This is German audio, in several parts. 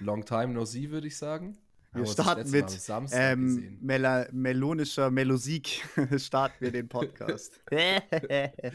Long time no see, würde ich sagen. Wir starten mit ähm, Mel melonischer Melosik. starten wir den Podcast.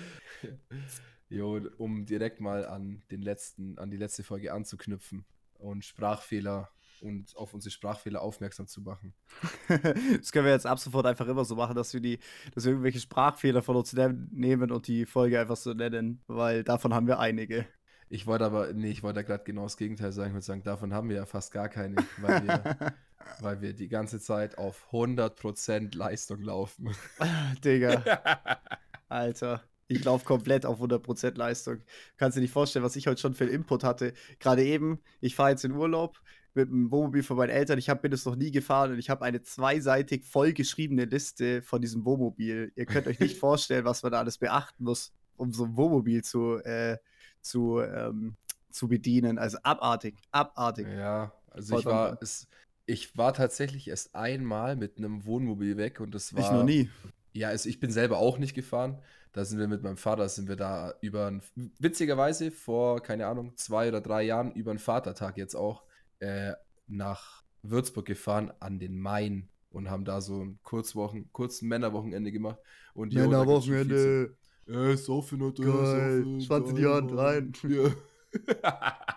jo, um direkt mal an den letzten, an die letzte Folge anzuknüpfen und Sprachfehler und auf unsere Sprachfehler aufmerksam zu machen. das können wir jetzt ab sofort einfach immer so machen, dass wir die, dass wir irgendwelche Sprachfehler von uns nehmen und die Folge einfach so nennen, weil davon haben wir einige. Ich wollte aber, nee, ich wollte gerade genau das Gegenteil sagen. Ich würde sagen, davon haben wir ja fast gar keine, weil wir, weil wir die ganze Zeit auf 100% Leistung laufen. Digga. Alter. Ich laufe komplett auf 100% Leistung. Kannst du dir nicht vorstellen, was ich heute schon für Input hatte. Gerade eben, ich fahre jetzt in Urlaub mit dem Wohnmobil von meinen Eltern. Ich hab, bin es noch nie gefahren und ich habe eine zweiseitig vollgeschriebene Liste von diesem Wohnmobil. Ihr könnt euch nicht vorstellen, was man da alles beachten muss, um so ein Wohnmobil zu, äh, zu, ähm, zu bedienen. Also abartig, abartig. Ja, also ich war, es, ich war tatsächlich erst einmal mit einem Wohnmobil weg und das war. Ich noch nie. Ja, also ich bin selber auch nicht gefahren. Da sind wir mit meinem Vater, sind wir da über, ein, witzigerweise vor, keine Ahnung, zwei oder drei Jahren über einen Vatertag jetzt auch äh, nach Würzburg gefahren an den Main und haben da so ein Kurzwochen, kurzen Männerwochenende gemacht. Und Männerwochenende. Äh, saufen oder Geil. Schwanz in die Hand rein. Ja.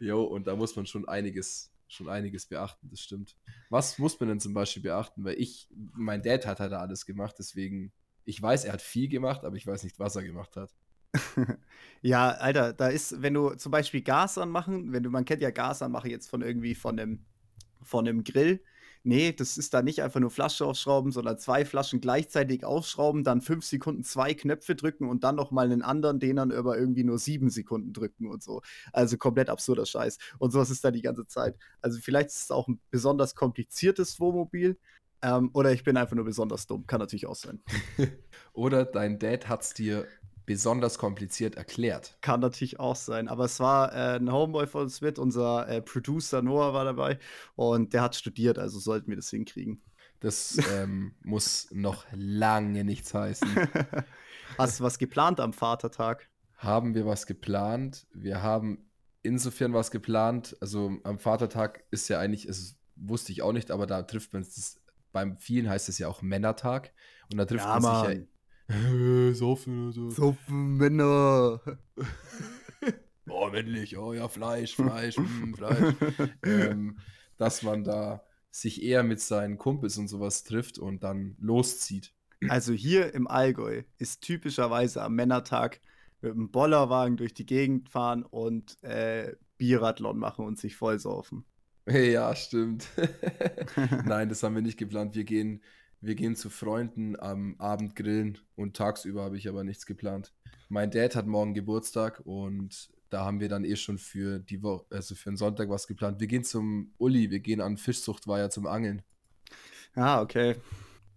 jo, und da muss man schon einiges, schon einiges beachten, das stimmt. Was muss man denn zum Beispiel beachten? Weil ich, mein Dad hat halt alles gemacht, deswegen, ich weiß, er hat viel gemacht, aber ich weiß nicht, was er gemacht hat. ja, Alter, da ist, wenn du zum Beispiel Gas anmachen, wenn du, man kennt ja Gas anmachen jetzt von irgendwie von einem, von einem Grill. Nee, das ist da nicht einfach nur Flasche aufschrauben, sondern zwei Flaschen gleichzeitig aufschrauben, dann fünf Sekunden zwei Knöpfe drücken und dann noch mal einen anderen, den dann über irgendwie nur sieben Sekunden drücken und so. Also komplett absurder Scheiß. Und sowas ist da die ganze Zeit. Also vielleicht ist es auch ein besonders kompliziertes Wohnmobil, ähm, oder ich bin einfach nur besonders dumm. Kann natürlich auch sein. oder dein Dad hat es dir besonders kompliziert erklärt. Kann natürlich auch sein. Aber es war äh, ein Homeboy von uns mit, unser äh, Producer Noah war dabei und der hat studiert, also sollten wir das hinkriegen. Das ähm, muss noch lange nichts heißen. Hast du was geplant am Vatertag? Haben wir was geplant? Wir haben insofern was geplant. Also am Vatertag ist ja eigentlich, es wusste ich auch nicht, aber da trifft man es. Beim vielen heißt es ja auch Männertag. Und da trifft ja, man sich ja Saufen oder so. Saufen, Männer. oh, männlich, oh ja, Fleisch, Fleisch, mh, hm, Fleisch. ähm, dass man da sich eher mit seinen Kumpels und sowas trifft und dann loszieht. Also hier im Allgäu ist typischerweise am Männertag mit einem Bollerwagen durch die Gegend fahren und äh, Bierathlon machen und sich vollsaufen. Ja, stimmt. Nein, das haben wir nicht geplant. Wir gehen wir gehen zu Freunden am Abend grillen und tagsüber habe ich aber nichts geplant. Mein Dad hat morgen Geburtstag und da haben wir dann eh schon für die Woche, also für den Sonntag was geplant. Wir gehen zum Uli, wir gehen an Fischzuchtweiher zum Angeln. Ah, okay.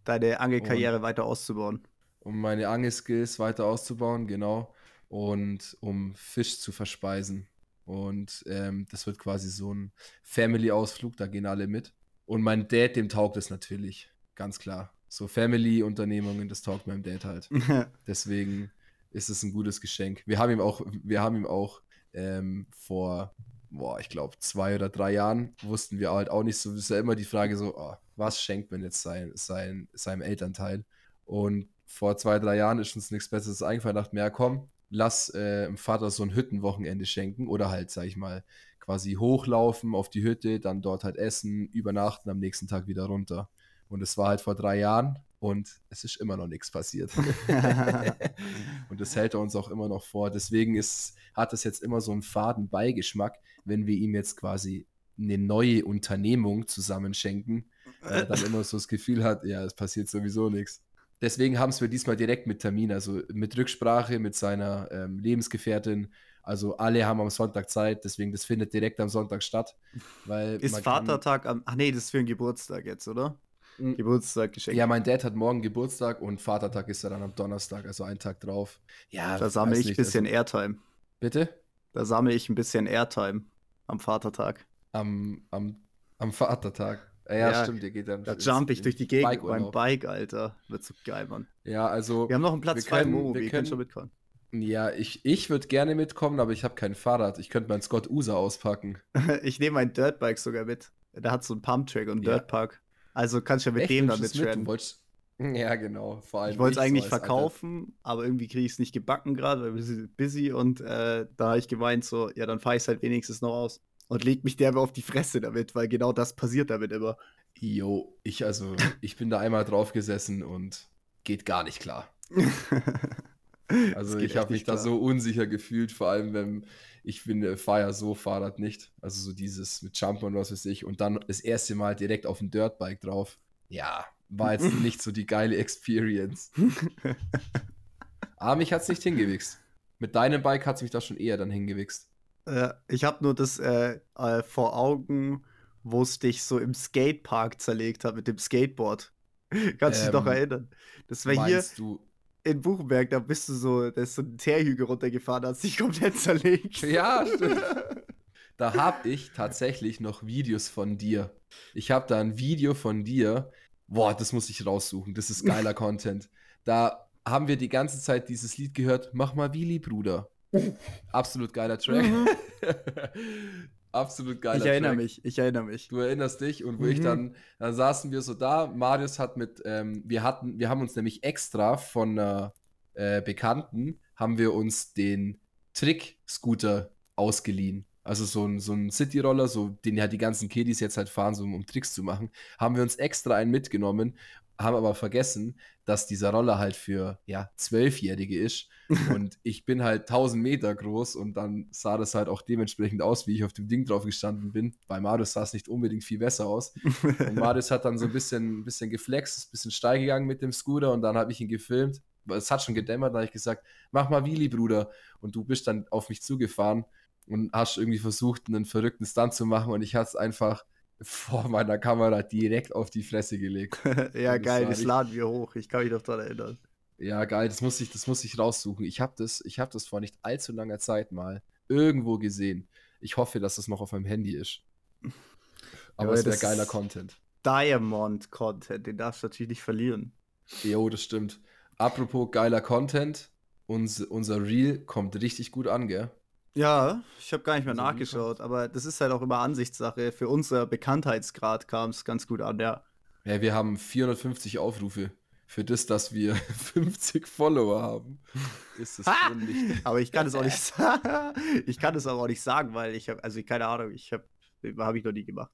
Deine Angelkarriere weiter auszubauen. Um meine Angelskills weiter auszubauen, genau. Und um Fisch zu verspeisen. Und ähm, das wird quasi so ein Family-Ausflug, da gehen alle mit. Und mein Dad, dem taugt es natürlich. Ganz klar. So Family-Unternehmungen, das taugt meinem Dad halt. Deswegen ist es ein gutes Geschenk. Wir haben ihm auch, wir haben ihm auch ähm, vor, boah, ich glaube, zwei oder drei Jahren wussten wir halt auch nicht so, ist ja immer die Frage so, oh, was schenkt man jetzt sein, sein, seinem Elternteil? Und vor zwei, drei Jahren ist uns nichts Besseres eingefallen, dachte mir, ja komm, lass äh, dem Vater so ein Hüttenwochenende schenken oder halt, sag ich mal, quasi hochlaufen auf die Hütte, dann dort halt essen, übernachten, am nächsten Tag wieder runter. Und es war halt vor drei Jahren und es ist immer noch nichts passiert. und das hält er uns auch immer noch vor. Deswegen ist, hat es jetzt immer so einen faden Beigeschmack, wenn wir ihm jetzt quasi eine neue Unternehmung zusammenschenken, weil er dann immer so das Gefühl hat, ja, es passiert sowieso nichts. Deswegen haben wir diesmal direkt mit Termin, also mit Rücksprache mit seiner ähm, Lebensgefährtin. Also alle haben am Sonntag Zeit, deswegen das findet direkt am Sonntag statt. Weil ist Vatertag am. Ach nee, das ist für einen Geburtstag jetzt, oder? Mhm. Geburtstag geschenkt. Ja, mein Dad hat morgen Geburtstag und Vatertag ist ja dann am Donnerstag, also einen Tag drauf. Ja, da sammle ich ein bisschen also, Airtime. Bitte? Da sammle ich ein bisschen Airtime am Vatertag. Am, am, am Vatertag. Ja, ja, stimmt, ihr geht dann. Da jump ich durch die Gegend Bike beim Bike, Alter. Wird so geil, Mann. Ja, also. Wir haben noch einen Platz frei im Momo, wir können schon mitkommen. Ja, ich, ich würde gerne mitkommen, aber ich habe kein Fahrrad. Ich könnte meinen Scott User auspacken. ich nehme mein Dirtbike sogar mit. Der hat so einen Pumptrack und einen Ja. Dirtpark. Also kannst du ja mit Echt, dem dann du's mit? Ja, genau. Vor allem Ich wollte es so eigentlich alter- verkaufen, aber irgendwie kriege ich es nicht gebacken gerade, weil wir sind busy und äh, da habe ich gemeint, so, ja, dann fahre ich es halt wenigstens noch aus. Und leg mich derbe auf die Fresse damit, weil genau das passiert damit immer. Jo, ich also, ich bin da einmal drauf gesessen und geht gar nicht klar. Also ich habe mich nicht da klar. so unsicher gefühlt, vor allem wenn ich finde, ja so Fahrrad nicht. Also so dieses mit Jumpen und was weiß ich. Und dann das erste Mal direkt auf dem Dirtbike drauf. Ja, war jetzt nicht so die geile Experience. Aber mich hat es nicht hingewichst. Mit deinem Bike hat es mich da schon eher dann hingewichst. Äh, ich habe nur das äh, äh, vor Augen, wo es dich so im Skatepark zerlegt hat mit dem Skateboard. Kannst du dich noch Ähm, erinnern? Das war hier du? In Buchenberg, da bist du so, da ist so ein Teerhügel runtergefahren, hat sich komplett zerlegt. Ja, stimmt. Da habe ich tatsächlich noch Videos von dir. Ich habe da ein Video von dir. Boah, das muss ich raussuchen. Das ist geiler Content. Da haben wir die ganze Zeit dieses Lied gehört. Mach mal Willi, Bruder. Absolut geiler Track. Mhm. Absolut geiler Ich erinnere Track. mich, ich erinnere mich. Du erinnerst dich und wo ich Mhm. dann, dann saßen wir so da. Marius hat mit, ähm, wir hatten, wir haben uns nämlich extra von einer äh, Bekannten, haben wir uns den Trick-Scooter ausgeliehen. Also so ein, so ein City-Roller, so den halt die ganzen Kiddies jetzt halt fahren, so um, um Tricks zu machen. Haben wir uns extra einen mitgenommen, haben aber vergessen, dass dieser Roller halt für, ja, Zwölfjährige ist. Und ich bin halt 1000 Meter groß und dann sah das halt auch dementsprechend aus, wie ich auf dem Ding drauf gestanden bin. Bei Marius sah es nicht unbedingt viel besser aus. Und Marius hat dann so ein bisschen, ein bisschen geflext, ist ein bisschen steil gegangen mit dem Scooter und dann habe ich ihn gefilmt. Es hat schon gedämmert, da habe ich gesagt, mach mal Wheelie, Bruder. Und du bist dann auf mich zugefahren und hast irgendwie versucht, einen verrückten Stunt zu machen und ich hatte es einfach vor meiner Kamera direkt auf die Fresse gelegt. ja, Das geil, das laden wir hoch. Ich kann mich noch daran erinnern. Ja, geil, das muss ich, das muss ich raussuchen. Ich habe das, ich hab das vor nicht allzu langer Zeit mal irgendwo gesehen. Ich hoffe, dass das noch auf meinem Handy ist. Aber Ja, es wäre geiler Content. Diamond-Content, den darfst du natürlich nicht verlieren. Jo, das stimmt. Apropos geiler Content, uns, unser Reel kommt richtig gut an, gell? Ja, ich habe gar nicht mehr Also, nachgeschaut, aber das ist halt auch immer Ansichtssache. Für unser Bekanntheitsgrad kam es ganz gut an, ja. Ja, wir haben 450 Aufrufe. Für das, dass wir 50 Follower haben, ist das Ha! schon nicht. Aber ich kann es auch nicht sagen. Ich kann es aber auch nicht sagen, weil ich habe, also keine Ahnung, ich habe, habe ich noch nie gemacht.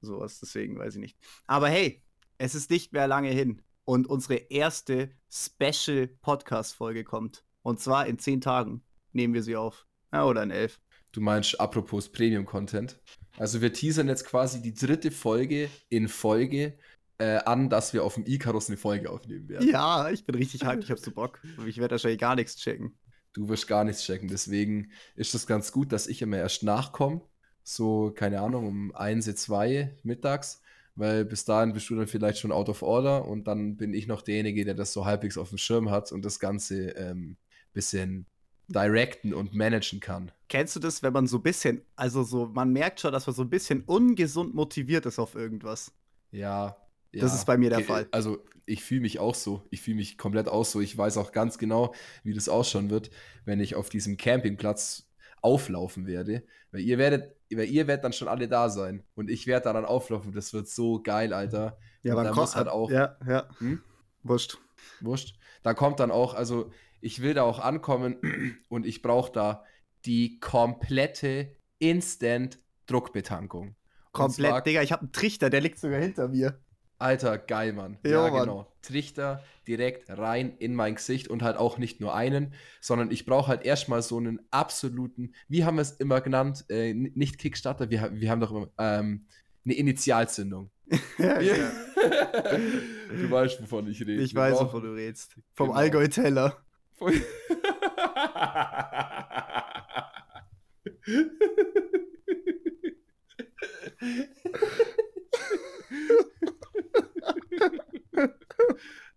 Sowas, deswegen weiß ich nicht. Aber hey, es ist nicht mehr lange hin und unsere erste Special Podcast-Folge kommt. Und zwar in zehn Tagen nehmen wir sie auf. Ja, oder in elf. Du meinst apropos Premium-Content. Also wir teasern jetzt quasi die dritte Folge in Folge äh, an, dass wir auf dem Icarus eine Folge aufnehmen werden. Ja, ich bin richtig hyped, ich hab so Bock. Ich werde wahrscheinlich gar nichts checken. Du wirst gar nichts checken. Deswegen ist es ganz gut, dass ich immer erst nachkomme. So, keine Ahnung, um 1, 2 mittags. Weil bis dahin bist du dann vielleicht schon out of order und dann bin ich noch derjenige, der das so halbwegs auf dem Schirm hat und das Ganze ähm, bisschen directen und managen kann. Kennst du das, wenn man so ein bisschen, also so, man merkt schon, dass man so ein bisschen ungesund motiviert ist auf irgendwas? Ja. Das ja. ist bei mir der Ge- Fall. Also ich fühle mich auch so. Ich fühle mich komplett auch so. Ich weiß auch ganz genau, wie das ausschauen wird, wenn ich auf diesem Campingplatz auflaufen werde. Weil ihr werdet, weil ihr werdet dann schon alle da sein. Und ich werde da dann auflaufen. Das wird so geil, Alter. Ja, Und man da kommt halt auch- Ja, ja. Hm? Wurscht. Wurscht. Da kommt dann auch, also ich will da auch ankommen und ich brauche da die komplette Instant-Druckbetankung. Komplett, zwar- Digga, ich habe einen Trichter, der liegt sogar hinter mir. Alter, geil, Mann. Jo, ja, Mann. genau. Trichter direkt rein in mein Gesicht und halt auch nicht nur einen, sondern ich brauche halt erstmal so einen absoluten, wie haben wir es immer genannt, äh, nicht Kickstarter, wir, wir haben doch immer ähm, eine Initialzündung. ja, du weißt, wovon ich rede. Ich weiß, wovon du redest. Vom Genau. Allgäu-Teller. Voll-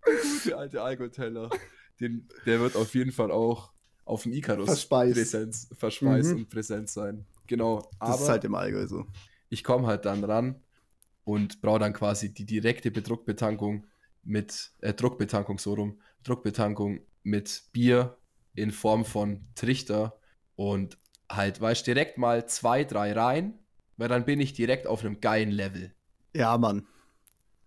Der gute alte Alkoteller. Den, der wird auf jeden Fall auch auf dem Icarus Verspeist. Präsenz, verspeist Mhm. und präsent sein. Genau. Das Aber ist halt im Allgäu so. ich komme halt dann ran und brauche dann quasi die direkte Bedruckbetankung mit, äh, Druckbetankung so rum, Druckbetankung mit Bier, in Form von Trichter und halt, weißt direkt mal zwei, drei rein, weil dann bin ich direkt auf einem geilen Level. Ja, Mann.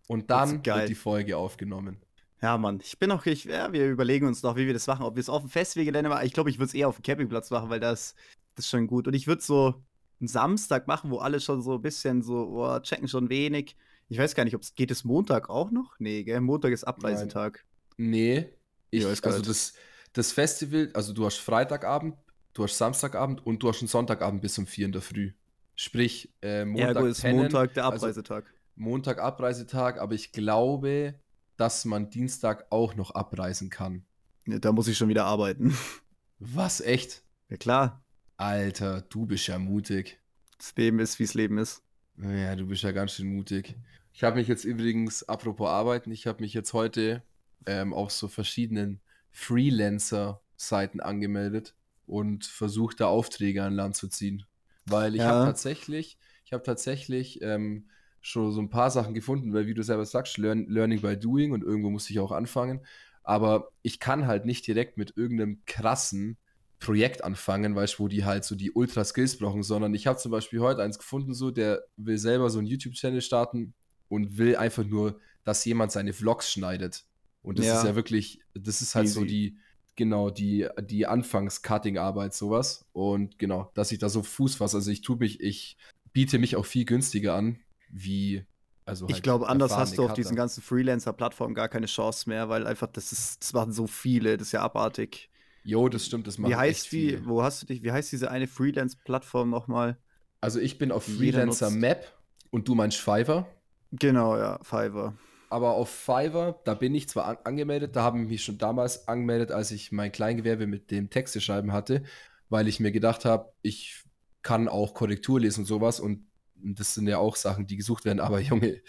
Und dann wird die Folge aufgenommen. Ja, Mann. Ich bin auch, ich, ja, wir überlegen uns noch, wie wir das machen. Ob wir es auf dem Festwegelände machen. Ich glaube, ich würde es eher auf dem Campingplatz machen, weil das, das ist schon gut. Und ich würde so einen Samstag machen, wo alle schon so ein bisschen so, oh, checken schon wenig. Ich weiß gar nicht, ob es geht es Montag auch noch? Nee, gell? Montag ist Abreisetag. Nee. Ich, ich also das, das Festival, also du hast Freitagabend, du hast Samstagabend und du hast einen Sonntagabend bis um 4 in der Früh. Sprich, äh, Montag ja, gut, ist pennen, Montag der also Abreisetag. Also Montag Abreisetag, aber ich glaube, dass man Dienstag auch noch abreisen kann. Ja, da muss ich schon wieder arbeiten. Was, echt? Ja, klar. Alter, du bist ja mutig. Das Leben ist, wie es Leben ist. Ja, du bist ja ganz schön mutig. Ich habe mich jetzt übrigens, apropos Arbeiten, ich habe mich jetzt heute ähm, auf so verschiedenen Freelancer-Seiten angemeldet und versucht, da Aufträge an Land zu ziehen. Weil ich ja. habe tatsächlich, ich habe tatsächlich ähm, schon so ein paar Sachen gefunden, weil wie du selber sagst, Learn, Learning by Doing und irgendwo muss ich auch anfangen. Aber ich kann halt nicht direkt mit irgendeinem krassen Projekt anfangen, weißt du, wo die halt so die Ultra-Skills brauchen, sondern ich habe zum Beispiel heute eins gefunden, so, der will selber so einen YouTube-Channel starten und will einfach nur, dass jemand seine Vlogs schneidet. Und das ja. ist ja wirklich, das ist halt Easy. so die, genau, die, die Anfangs-Cutting-Arbeit, sowas. Und genau, dass ich da so Fuß fasse. Also ich tue mich, ich biete mich auch viel günstiger an, wie also halt ich glaube, anders hast du auf diesen ganzen Freelancer-Plattformen gar keine Chance mehr, weil einfach das ist, das machen so viele, das ist ja abartig. Jo, das stimmt, das macht Wie heißt wie, viel. wo hast du dich, wie heißt diese eine Freelance-Plattform nochmal? Also ich bin auf Freelancer Map und du meinst Fiverr. Genau, ja, Fiverr. Aber auf Fiverr, da bin ich zwar an angemeldet, da haben mich schon damals angemeldet, als ich mein Kleingewerbe mit dem Texte schreiben hatte, weil ich mir gedacht habe, ich kann auch Korrektur lesen und sowas und das sind ja auch Sachen, die gesucht werden, aber Junge,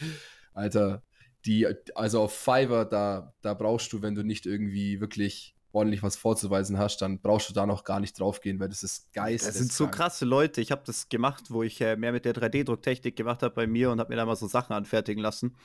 Alter, die, also auf Fiverr, da, da brauchst du, wenn du nicht irgendwie wirklich ordentlich was vorzuweisen hast, dann brauchst du da noch gar nicht draufgehen, weil das ist geist. Das sind so krasse Leute. Ich habe das gemacht, wo ich äh, mehr mit der 3D-Drucktechnik gemacht habe bei mir und habe mir da mal so Sachen anfertigen lassen.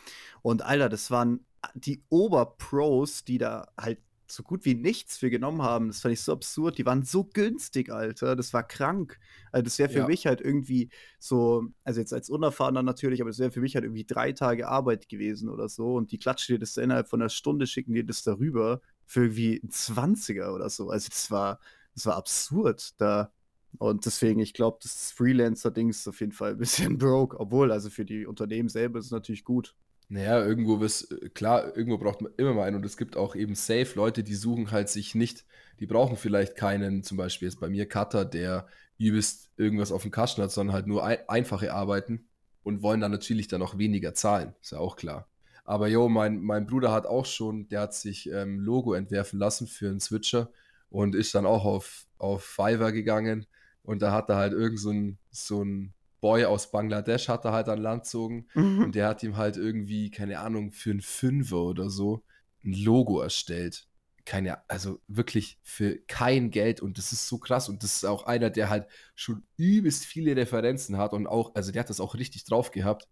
Und Alter, das waren die Oberpros, die da halt so gut wie nichts für genommen haben. Das fand ich so absurd. Die waren so günstig, Alter. Das war krank. Also das wäre für ja. mich halt irgendwie so, also jetzt als Unerfahrener natürlich, aber das wäre für mich halt irgendwie drei Tage Arbeit gewesen oder so. Und die klatschen dir das innerhalb von einer Stunde, schicken dir das darüber für irgendwie ein 20er oder so. Also das war, das war absurd da. Und deswegen, ich glaube, das Freelancer-Ding ist auf jeden Fall ein bisschen broke, obwohl, also für die Unternehmen selber ist es natürlich gut. Naja, irgendwo ist, klar, irgendwo braucht man immer mal einen und es gibt auch eben safe Leute, die suchen halt sich nicht, die brauchen vielleicht keinen, zum Beispiel jetzt bei mir Cutter, der übelst irgendwas auf dem Kasten hat, sondern halt nur ein, einfache Arbeiten und wollen dann natürlich dann auch weniger zahlen, ist ja auch klar. Aber jo, mein, mein Bruder hat auch schon, der hat sich ähm, Logo entwerfen lassen für einen Switcher und ist dann auch auf, auf Fiverr gegangen und da hat er halt irgend so ein, so ein Boy aus Bangladesch hat er halt an Land gezogen mhm. und der hat ihm halt irgendwie, keine Ahnung, für einen Fünfer oder so ein Logo erstellt. Keine, also wirklich für kein Geld und das ist so krass und das ist auch einer, der halt schon übelst viele Referenzen hat und auch, also der hat das auch richtig drauf gehabt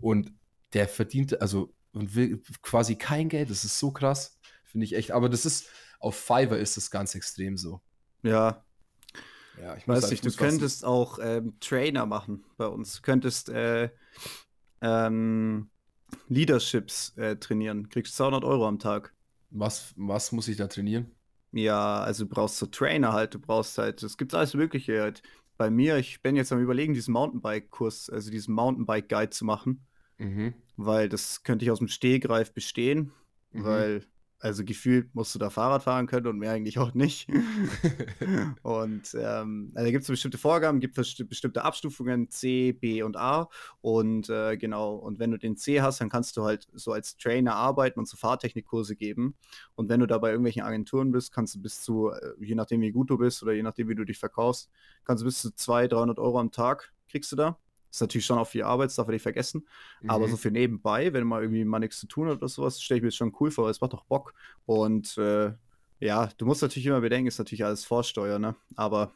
und der verdient, also und will quasi kein Geld, das ist so krass, finde ich echt, aber das ist, auf Fiverr ist das ganz extrem so. Ja, ja, ich weiß nicht, du könntest auch ähm, Trainer machen bei uns. Du könntest äh, ähm, Leaderships äh, trainieren. Kriegst 200 Euro am Tag. Was, was muss ich da trainieren? Ja, also du brauchst so Trainer halt. Du brauchst halt, es gibt alles Mögliche halt. Bei mir, ich bin jetzt am Überlegen, diesen Mountainbike-Kurs, also diesen Mountainbike-Guide zu machen. Mhm. Weil das könnte ich aus dem Stehgreif bestehen. Mhm. Weil also gefühlt musst du da Fahrrad fahren können und mehr eigentlich auch nicht. und ähm, also da gibt es bestimmte Vorgaben, gibt es bestimmte Abstufungen C, B und A. Und äh, genau, und wenn du den C hast, dann kannst du halt so als Trainer arbeiten und so Fahrtechnikkurse geben. Und wenn du da bei irgendwelchen Agenturen bist, kannst du bis zu, äh, je nachdem wie gut du bist oder je nachdem wie du dich verkaufst, kannst du bis zu 200, 300 Euro am Tag kriegst du da. Ist natürlich schon auch viel Arbeit, das darf man nicht vergessen. Mhm. Aber so für nebenbei, wenn man irgendwie mal nichts zu tun hat oder sowas, stelle ich mir das schon cool vor, weil es macht doch Bock. Und äh, ja, du musst natürlich immer bedenken, ist natürlich alles Vorsteuer, ne? Aber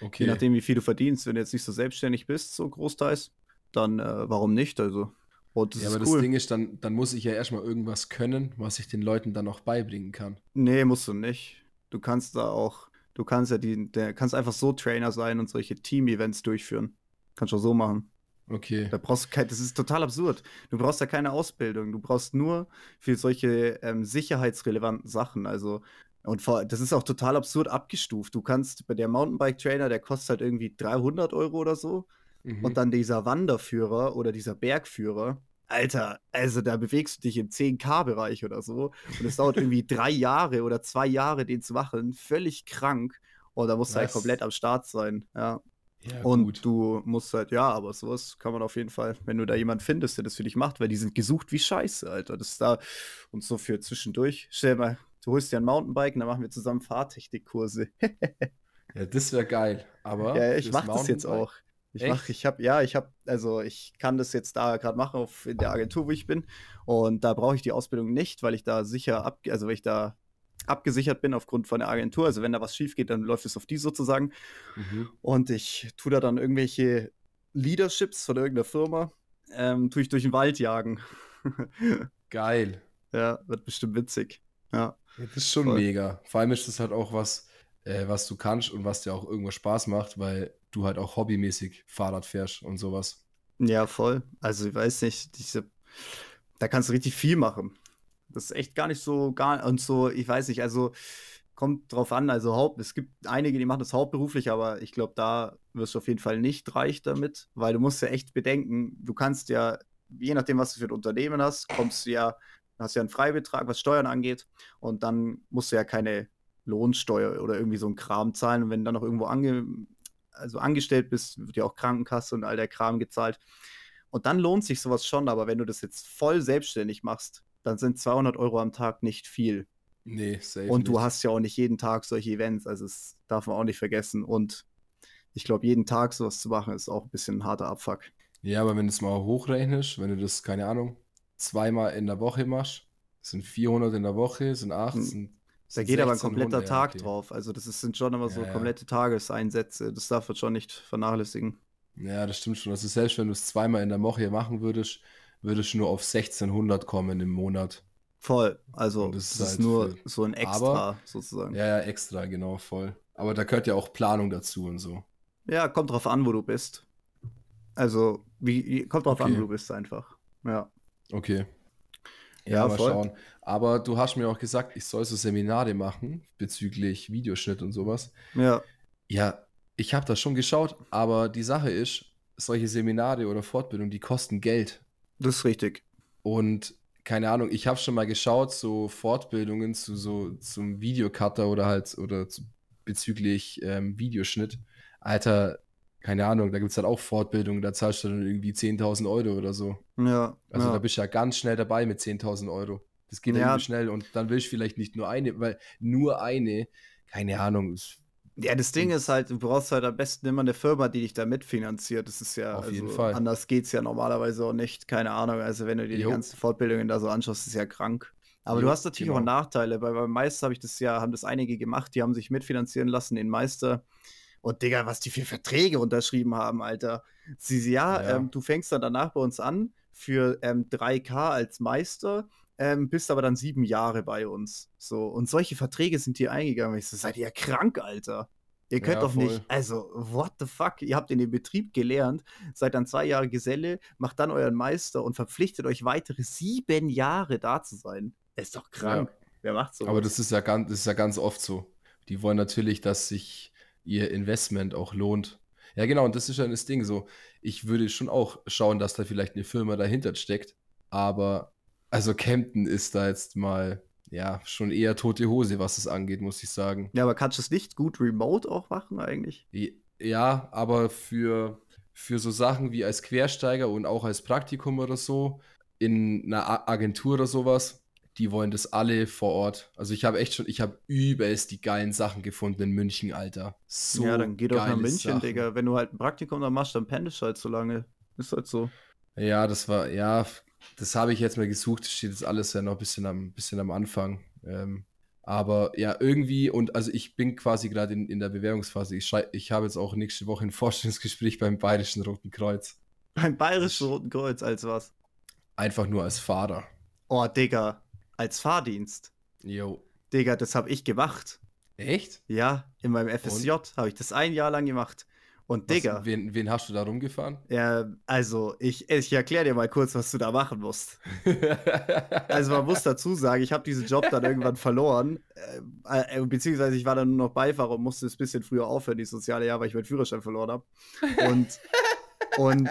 okay. je nachdem, wie viel du verdienst, wenn du jetzt nicht so selbstständig bist, so großteils, dann äh, warum nicht? Also. ja, aber cool. das Ding ist, dann, dann muss ich ja erstmal irgendwas können, was ich den Leuten dann auch beibringen kann. Nee, musst du nicht. Du kannst da auch, du kannst ja die, der kannst einfach so Trainer sein und solche Team-Events durchführen. Kannst du auch so machen. Okay. Da brauchst du kein, das ist total absurd. Du brauchst da keine Ausbildung. Du brauchst nur für solche ähm, sicherheitsrelevanten Sachen. Also, und vor, das ist auch total absurd abgestuft. Du kannst bei der Mountainbike-Trainer, der kostet halt irgendwie 300 Euro oder so. Mhm. Und dann dieser Wanderführer oder dieser Bergführer. Alter, also da bewegst du dich im 10K-Bereich oder so. Und es dauert irgendwie drei Jahre oder zwei Jahre, den zu machen. Völlig krank. Und da musst du halt Was? komplett am Start sein. Ja. Ja, Und gut. du musst halt, ja, aber sowas kann man auf jeden Fall, wenn du da jemanden findest, der das für dich macht, weil die sind gesucht wie Scheiße, Alter. Das ist da und so für zwischendurch. Stell dir mal, du holst dir ein Mountainbike und dann machen wir zusammen Fahrtechnikkurse. Ja, das wäre geil. Aber ja, ich mach das jetzt auch. Ich mach, Echt? ich habe, ja, ich habe, also ich kann das jetzt da gerade machen auf in der Agentur, wo ich bin. Und da brauche ich die Ausbildung nicht, weil ich da sicher ab, also weil ich da abgesichert bin aufgrund von der Agentur. Also wenn da was schief geht, dann läuft es auf die sozusagen. Mhm. Und ich tue da dann irgendwelche Leaderships von irgendeiner Firma, ähm, tue ich durch den Wald jagen. Geil. ja, wird bestimmt witzig. Ja. Das ist schon Voll. mega. Vor allem ist das halt auch was, äh, was du kannst und was dir auch irgendwo Spaß macht, weil du halt auch hobbymäßig Fahrrad fährst und sowas. Ja, voll. Also ich weiß nicht, diese, da kannst du richtig viel machen. Das ist echt gar nicht so, gar und so, ich weiß nicht, also kommt drauf an, also Haupt, es gibt einige, die machen das hauptberuflich, aber ich glaube, da wirst du auf jeden Fall nicht reich damit, weil du musst ja echt bedenken, du kannst ja, je nachdem, was du für ein Unternehmen hast, kommst du ja, hast ja einen Freibetrag, was Steuern angeht, und dann musst du ja keine Lohnsteuer oder irgendwie so ein Kram zahlen. Und wenn du dann noch irgendwo ange, also angestellt bist, wird ja auch Krankenkasse und all der Kram gezahlt. Und dann lohnt sich sowas schon, aber wenn du das jetzt voll selbstständig machst, dann sind 200 Euro am Tag nicht viel. Nee, safe Und du nicht. hast ja auch nicht jeden Tag solche Events, also das darf man auch nicht vergessen. Und ich glaube, jeden Tag sowas zu machen, ist auch ein bisschen ein harter Abfuck. Ja, aber wenn du es mal hochrechnest, wenn du das, keine Ahnung, zweimal in der Woche machst, sind 400 in der Woche, sind 8, Hm. sind, Da geht aber ein 1600, kompletter Tag okay. drauf. Also das ist, sind schon immer so ja. komplette Tageseinsätze. Das darf man schon nicht vernachlässigen. Ja, das stimmt schon. Also selbst wenn du es zweimal in der Woche machen würdest, würdest du nur auf 1600 kommen im Monat. Voll. Also das ist, ist halt nur viel. so ein Extra sozusagen. Ja, ja, extra, genau, voll. Aber da gehört ja auch Planung dazu und so. Ja, kommt drauf an, wo du bist. Also, wie, kommt drauf an, Okay. wo du bist einfach. Ja. Okay. Ja, Ja, mal voll. schauen. Aber du hast mir auch gesagt, ich soll so Seminare machen bezüglich Videoschnitt und sowas. Ja. Ja, ich habe das schon geschaut, aber die Sache ist, solche Seminare oder Fortbildungen, die kosten Geld. Das ist richtig. Und keine Ahnung, ich habe schon mal geschaut, so Fortbildungen zu so zum Videocutter oder halt oder zu, bezüglich ähm, Videoschnitt. Alter, keine Ahnung, da gibt es halt auch Fortbildungen, da zahlst du dann irgendwie 10.000 Euro oder so. Ja. Also ja. da bist du ja ganz schnell dabei mit 10.000 Euro. Das geht ja schnell und dann willst du vielleicht nicht nur eine, weil nur eine, keine Ahnung, ist Ja, das Ding ist halt, du brauchst halt am besten immer eine Firma, die dich da mitfinanziert. Das ist ja, Auf jeden also, Fall. anders geht's ja normalerweise auch nicht. Keine Ahnung. Also, wenn du dir die Jo. ganzen Fortbildungen da so anschaust, ist ja krank. Aber Jo, du hast natürlich auch genau. Nachteile. Bei, beim Meister habe ich das ja, haben das einige gemacht, die haben sich mitfinanzieren lassen, den Meister. Und Digga, was die für Verträge unterschrieben haben, Alter. Sie, sie ja, Ja. Ähm, du fängst dann danach bei uns an für ähm, 3K als Meister, ähm, bist aber dann sieben Jahre bei uns. So, und solche Verträge sind hier eingegangen. Ich so, seid ihr krank, Alter? Ihr könnt Ja, doch nicht, voll. also, what the fuck? Ihr habt in dem Betrieb gelernt, seid dann zwei Jahre Geselle, macht dann euren Meister und verpflichtet euch weitere sieben Jahre da zu sein. ist doch krank. Wer macht so? Aber das ist ja ganz, das ist ja ganz oft so. Die wollen natürlich, dass sich ihr Investment auch lohnt. Ja, genau, und das ist ja das Ding so. Ich würde schon auch schauen, dass da vielleicht eine Firma dahinter steckt, aber also Kempten ist da jetzt mal, ja, schon eher tote Hose, was es angeht, muss ich sagen. ja, aber kannst du es nicht gut remote auch machen eigentlich? Ja, aber für, für so Sachen wie als Quersteiger und auch als Praktikum oder so, in einer Agentur oder sowas, die wollen das alle vor Ort. Also ich habe echt schon, ich habe übelst die geilen Sachen gefunden in München, Alter. So ja, dann geh doch nach München, Sachen. Digga. Wenn du halt ein Praktikum da machst, dann pendelst du halt so lange. Ist halt so. Ja, das war, ja, das habe ich jetzt mal gesucht. Steht jetzt alles ja noch ein bisschen am, bisschen am Anfang. Ähm, aber ja, irgendwie, und also ich bin quasi gerade in, in der Bewerbungsphase. Ich, schrei- ich habe jetzt auch nächste Woche ein Vorstellungsgespräch beim Bayerischen Roten Kreuz. Beim Bayerischen Roten Kreuz als was? Einfach nur als Fahrer. Oh, Digga. Als Fahrdienst. Jo. Digga, das hab ich gemacht. Echt? Ja, in meinem FSJ habe ich das ein Jahr lang gemacht. Und Was, Digga, wen, wen hast du da rumgefahren? ja, also ich, ich erkläre dir mal kurz, was du da machen musst. Also man muss dazu sagen, ich habe diesen Job dann irgendwann verloren, äh, äh, beziehungsweise ich war dann nur noch Beifahrer und musste es ein bisschen früher aufhören, die soziale Jahr, weil ich meinen Führerschein verloren habe. Und, und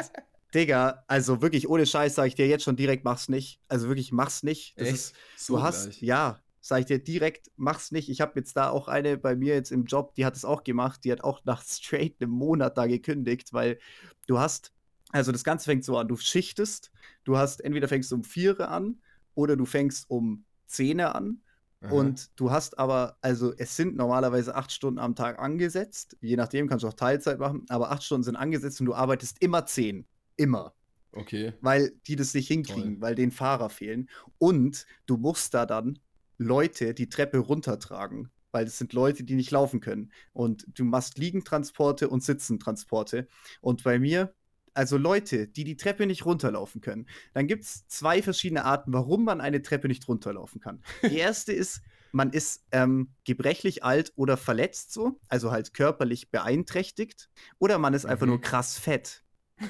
Digga, also wirklich ohne Scheiß sage ich dir jetzt schon direkt, mach's nicht. Also wirklich, mach's nicht. Das Echt? ist, So du hast, gleich. ja, sage ich dir direkt, mach's nicht. Ich habe jetzt da auch eine bei mir jetzt im Job, die hat es auch gemacht, die hat auch nach straight einem Monat da gekündigt, weil du hast, also das Ganze fängt so an, du schichtest, du hast, entweder fängst du um vier an oder du fängst um 10 an Aha. und du hast aber, also es sind normalerweise acht Stunden am Tag angesetzt, je nachdem kannst du auch Teilzeit machen, aber acht Stunden sind angesetzt und du arbeitest immer zehn, immer Okay. weil die das nicht hinkriegen, Toll. weil den Fahrer fehlen. Und du musst da dann Leute die Treppe runtertragen, weil es sind Leute, die nicht laufen können. Und du machst Liegentransporte und Sitzentransporte. Und bei mir, also Leute, die die Treppe nicht runterlaufen können, dann gibt es zwei verschiedene Arten, warum man eine Treppe nicht runterlaufen kann. Die erste ist, man ist ähm, gebrechlich alt oder verletzt so, also halt körperlich beeinträchtigt, oder man ist einfach Mhm. nur krass fett.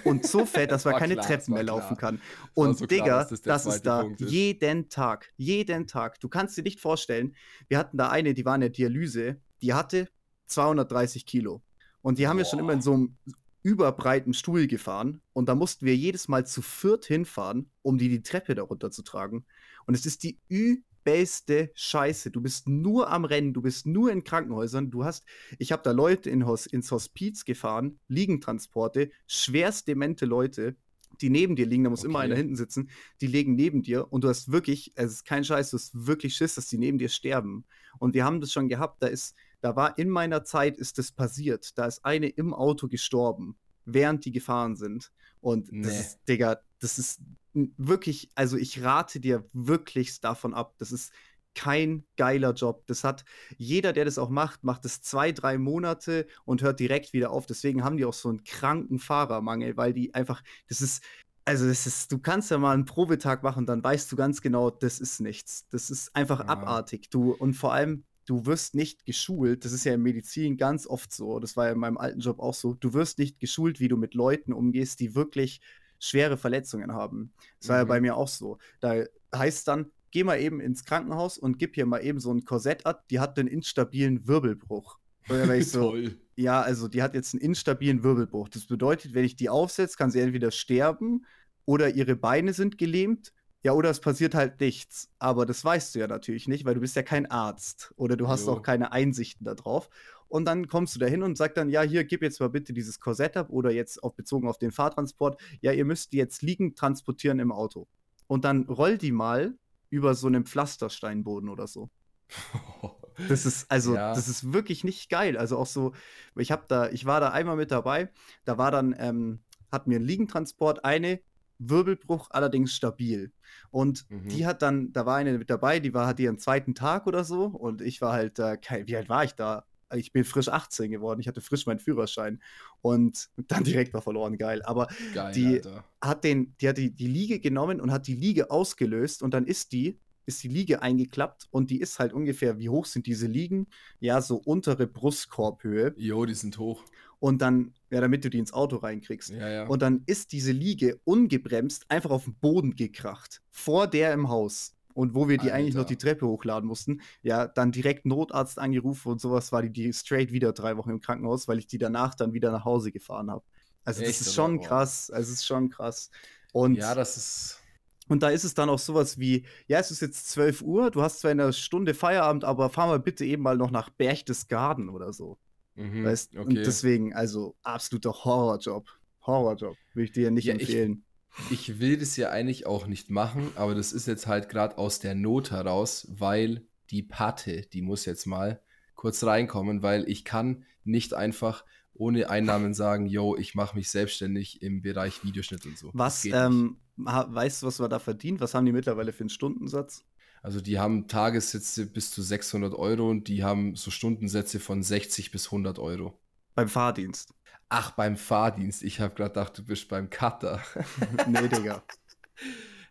Und so fett, dass man keine klar, Treppen mehr laufen klar. kann. war Und so klar, Digga, dass das ist da Punkt ist. jeden Tag, jeden Tag. Du kannst dir nicht vorstellen, wir hatten da eine, die war in der Dialyse, die hatte 230 Kilo. Und die haben wir schon immer in so einem überbreiten Stuhl gefahren. Und da mussten wir jedes Mal zu viert hinfahren, um die die Treppe darunter zu tragen. Und es ist die übelste Scheiße. Du bist nur am Rennen, du bist nur in Krankenhäusern. Du hast, ich habe da Leute in Hos ins Hospiz gefahren, Liegentransporte, schwerst demente Leute, die neben dir liegen, da muss immer Okay. einer hinten sitzen, die liegen neben dir und du hast wirklich, es ist kein Scheiß, du hast wirklich Schiss, dass die neben dir sterben. Und wir haben das schon gehabt, da ist, da war in meiner Zeit ist das passiert. Da ist eine im Auto gestorben, während die gefahren sind. Und das Nee. ist, Digga, das ist wirklich, also ich rate dir wirklich davon ab. Das ist kein geiler Job. Das hat jeder, der das auch macht, macht es zwei, drei Monate und hört direkt wieder auf. Deswegen haben die auch so einen kranken Fahrermangel, weil die einfach, das ist, also das ist, du kannst ja mal einen Probetag machen, dann weißt du ganz genau, das ist nichts. Das ist einfach Ja. abartig. Du und vor allem, du wirst nicht geschult. Das ist ja in Medizin ganz oft so. Das war ja in meinem alten Job auch so. Du wirst nicht geschult, wie du mit Leuten umgehst, die wirklich schwere Verletzungen haben. Das war ja Mhm. bei mir auch so. Da heißt dann, geh mal eben ins Krankenhaus und gib hier mal eben so ein Korsett ab, die hat einen instabilen Wirbelbruch. War ich so, Toll. ja, also die hat jetzt einen instabilen Wirbelbruch. Das bedeutet, wenn ich die aufsetze, kann sie entweder sterben oder ihre Beine sind gelähmt. Ja, oder es passiert halt nichts. Aber das weißt du ja natürlich nicht, weil du bist ja kein Arzt oder du hast Jo. auch keine Einsichten darauf. Und dann kommst du da hin und sagst dann, ja, hier, gib jetzt mal bitte dieses Korsett ab oder jetzt auf, bezogen auf den Fahrtransport, ja, ihr müsst die jetzt liegend transportieren im Auto. Und dann roll die mal über so einem Pflastersteinboden oder so. Das ist also, Ja. das ist wirklich nicht geil. Also auch so, ich habe da, ich war da einmal mit dabei. Da war dann, ähm, hat mir ein Liegentransport eine Wirbelbruch allerdings stabil. Und Mhm. die hat dann, da war eine mit dabei, die war hat ihren zweiten Tag oder so. Und ich war halt, äh, kein, wie alt war ich da? Ich bin frisch 18 geworden. Ich hatte frisch meinen Führerschein und dann direkt war verloren. Geil. Aber Geil, die- Alter. hat den, die hat die, die Liege genommen und hat die Liege ausgelöst und dann ist die, ist die Liege eingeklappt und die ist halt ungefähr, wie hoch sind diese Liegen? Ja, so untere Brustkorbhöhe. Jo, die sind hoch. Und dann, ja, damit du die ins Auto reinkriegst. Ja, ja. Und dann ist diese Liege ungebremst einfach auf den Boden gekracht. Vor der im Haus. Und wo wir die eigentlich noch Alter. die Treppe hochladen mussten, ja, dann direkt Notarzt angerufen und sowas war die, die straight wieder drei Wochen im Krankenhaus, weil ich die danach dann wieder nach Hause gefahren habe. Also das Echt, ist oder? schon Boah. krass. Also es ist schon krass. Und ja, das ist. und da ist es dann auch sowas wie, ja, es ist jetzt 12 Uhr, du hast zwar in einer Stunde Feierabend, aber fahr mal bitte eben mal noch nach Berchtesgaden oder so. Mhm, Weißt Und okay. deswegen, also absoluter Horrorjob. Horrorjob. Will ich dir nicht Ja, empfehlen. Ich will das ja eigentlich auch nicht machen, aber das ist jetzt halt gerade aus der Not heraus, weil die Patte, die muss jetzt mal kurz reinkommen, weil ich kann nicht einfach ohne Einnahmen sagen, yo, ich mache mich selbstständig im Bereich Videoschnitt und so. Was, ähm, weißt du, was wir da verdient? Was haben die mittlerweile für einen Stundensatz? Also die haben Tagessätze bis zu 600 Euro und die haben so Stundensätze von 60 bis 100 Euro. Beim Fahrdienst. Ach, beim Fahrdienst. Ich habe gerade gedacht, du bist beim Cutter. nee, Digga.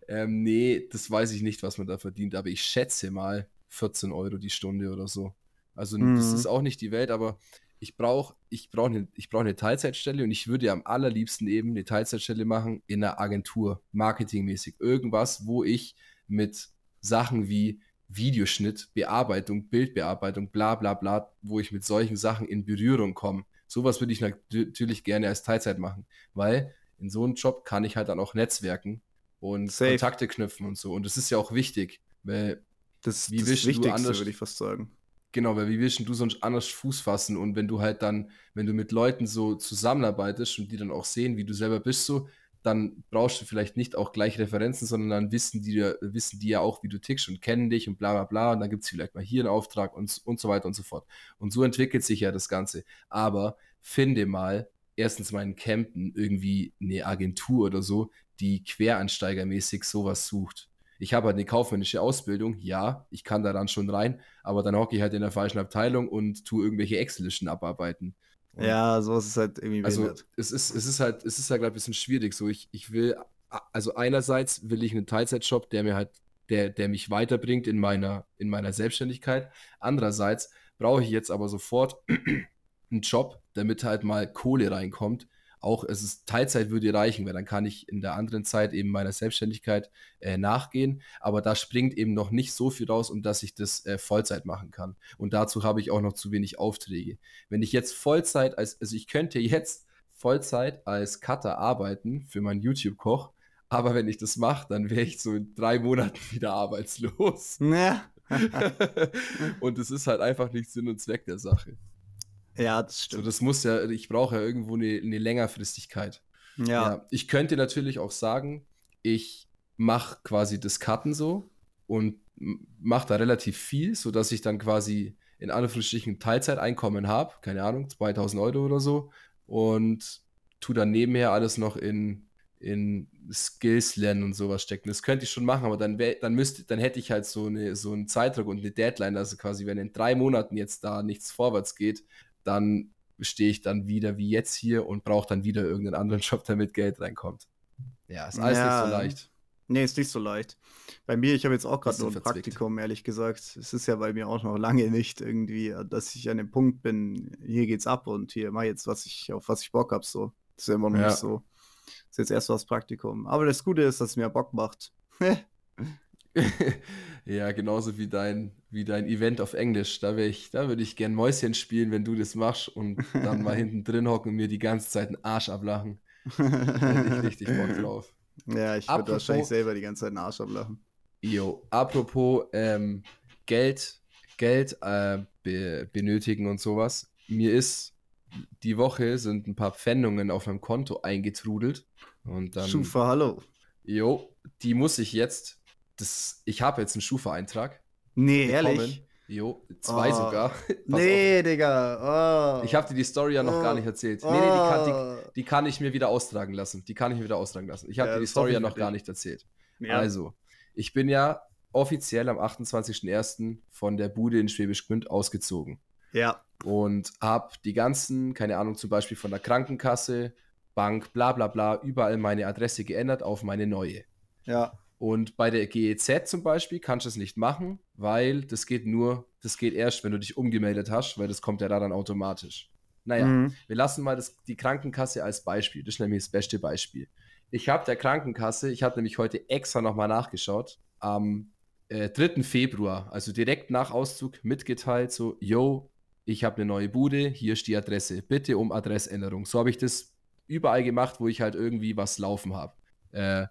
Ähm, nee, das weiß ich nicht, was man da verdient, aber ich schätze mal 14 Euro die Stunde oder so. Also mhm. das ist auch nicht die Welt, aber ich brauche ich brauch eine, brauch eine Teilzeitstelle und ich würde am allerliebsten eben eine Teilzeitstelle machen in einer Agentur, marketingmäßig. Irgendwas, wo ich mit Sachen wie Videoschnitt, Bearbeitung, Bildbearbeitung, bla bla bla, wo ich mit solchen Sachen in Berührung komme. Sowas würde ich natürlich gerne als Teilzeit machen, weil in so einem Job kann ich halt dann auch netzwerken und Safe. Kontakte knüpfen und so. Und das ist ja auch wichtig, weil das, wie das Wichtigste, würde ich fast sagen. Genau, weil wie willst du sonst anders Fuß fassen? Und wenn du halt dann, wenn du mit Leuten so zusammenarbeitest und die dann auch sehen, wie du selber bist, so, dann brauchst du vielleicht nicht auch gleich Referenzen, sondern dann wissen die, wissen die ja auch, wie du tickst und kennen dich und bla bla bla. Und dann gibt es vielleicht mal hier einen Auftrag und, und so weiter und so fort. Und so entwickelt sich ja das Ganze. Aber finde mal erstens in Campen irgendwie eine Agentur oder so, die quereinsteigermäßig sowas sucht ich habe halt eine kaufmännische Ausbildung, ja, ich kann da dann schon rein, aber dann hocke ich halt in der falschen Abteilung und tue irgendwelche Excel-Listen abarbeiten. Und ja, so ist es halt irgendwie Also es ist, es ist halt, es ist halt ein bisschen schwierig. So, ich, ich will, also einerseits will ich einen Teilzeitjob, der mir halt, der, der mich weiterbringt in meiner, in meiner Selbstständigkeit. Andererseits brauche ich jetzt aber sofort einen Job, damit halt mal Kohle reinkommt, auch es ist Teilzeit würde reichen, weil dann kann ich in der anderen Zeit eben meiner Selbstständigkeit äh, nachgehen. Aber da springt eben noch nicht so viel raus, um dass ich das äh, Vollzeit machen kann. Und dazu habe ich auch noch zu wenig Aufträge. Wenn ich jetzt Vollzeit als, also ich könnte jetzt Vollzeit als Cutter arbeiten für meinen YouTube-Koch, aber wenn ich das mache, dann wäre ich so in drei Monaten wieder arbeitslos. Ja. und es ist halt einfach nicht Sinn und Zweck der Sache. Ja, das stimmt. So, das muss ja, ich brauche ja irgendwo eine, eine Längerfristigkeit. Ja. ja. Ich könnte natürlich auch sagen, ich mache quasi das Cutten so und mache da relativ viel, sodass ich dann quasi in Anführungsstrichen Teilzeiteinkommen habe, keine Ahnung, 2000 Euro oder so und tu dann nebenher alles noch in, in Skills lernen und sowas stecken. Das könnte ich schon machen, aber dann, wär, dann, müsste, dann hätte ich halt so, eine, so einen Zeitdruck und eine Deadline, also quasi, wenn in drei Monaten jetzt da nichts vorwärts geht, dann stehe ich dann wieder wie jetzt hier und brauche dann wieder irgendeinen anderen Job, damit Geld reinkommt. Ja, ist alles ja, nicht so leicht. Nee, ist nicht so leicht. Bei mir, ich habe jetzt auch gerade nur ein verzwickt. Praktikum, ehrlich gesagt. Es ist ja bei mir auch noch lange nicht irgendwie, dass ich an dem Punkt bin, hier geht's ab und hier mach jetzt, was ich, auf was ich Bock habe. So. Das ist ja immer noch ja. nicht so. Das ist jetzt erst das Praktikum. Aber das Gute ist, dass es mir Bock macht. ja, genauso wie dein, wie dein Event auf Englisch. Da, ich, da würde ich gern Mäuschen spielen, wenn du das machst und dann mal hinten drin hocken und mir die ganze Zeit einen Arsch ablachen. Da hätte ich richtig Bock drauf. Ja, ich würde wahrscheinlich selber die ganze Zeit einen Arsch ablachen. Jo, apropos ähm, Geld, Geld äh, be benötigen und sowas. Mir ist die Woche sind ein paar Pfändungen auf meinem Konto eingetrudelt. Und dann. Schufa, hallo. Jo, die muss ich jetzt das, ich habe jetzt einen Schufa-Eintrag. Nee, bekommen. ehrlich? Jo, zwei oh. sogar. nee. Digga. Oh. Ich habe dir die Story ja noch oh. gar nicht erzählt. Nee, nee, die kann, die, oh. die, kann ich mir wieder austragen lassen. Die kann ich mir wieder austragen lassen. Ich habe ja, dir die Story ja noch gar nicht erzählt. Ja. Also, ich bin ja offiziell am 28.01. von der Bude in Schwäbisch Gmünd ausgezogen. Ja. Und habe die ganzen, keine Ahnung, zum Beispiel von der Krankenkasse, Bank, bla bla bla, überall meine Adresse geändert auf meine neue. Ja. Und bei der GEZ zum Beispiel kannst du es nicht machen, weil das geht nur, das geht erst, wenn du dich umgemeldet hast, weil das kommt ja da dann automatisch. Naja, mhm. wir lassen mal das, die Krankenkasse als Beispiel. Das ist nämlich das beste Beispiel. Ich habe der Krankenkasse, ich habe nämlich heute extra nochmal nachgeschaut, am äh, 3. Februar, also direkt nach Auszug, mitgeteilt, so, yo, ich habe eine neue Bude, hier ist die Adresse, bitte um Adressänderung. So habe ich das überall gemacht, wo ich halt irgendwie was laufen habe. Äh,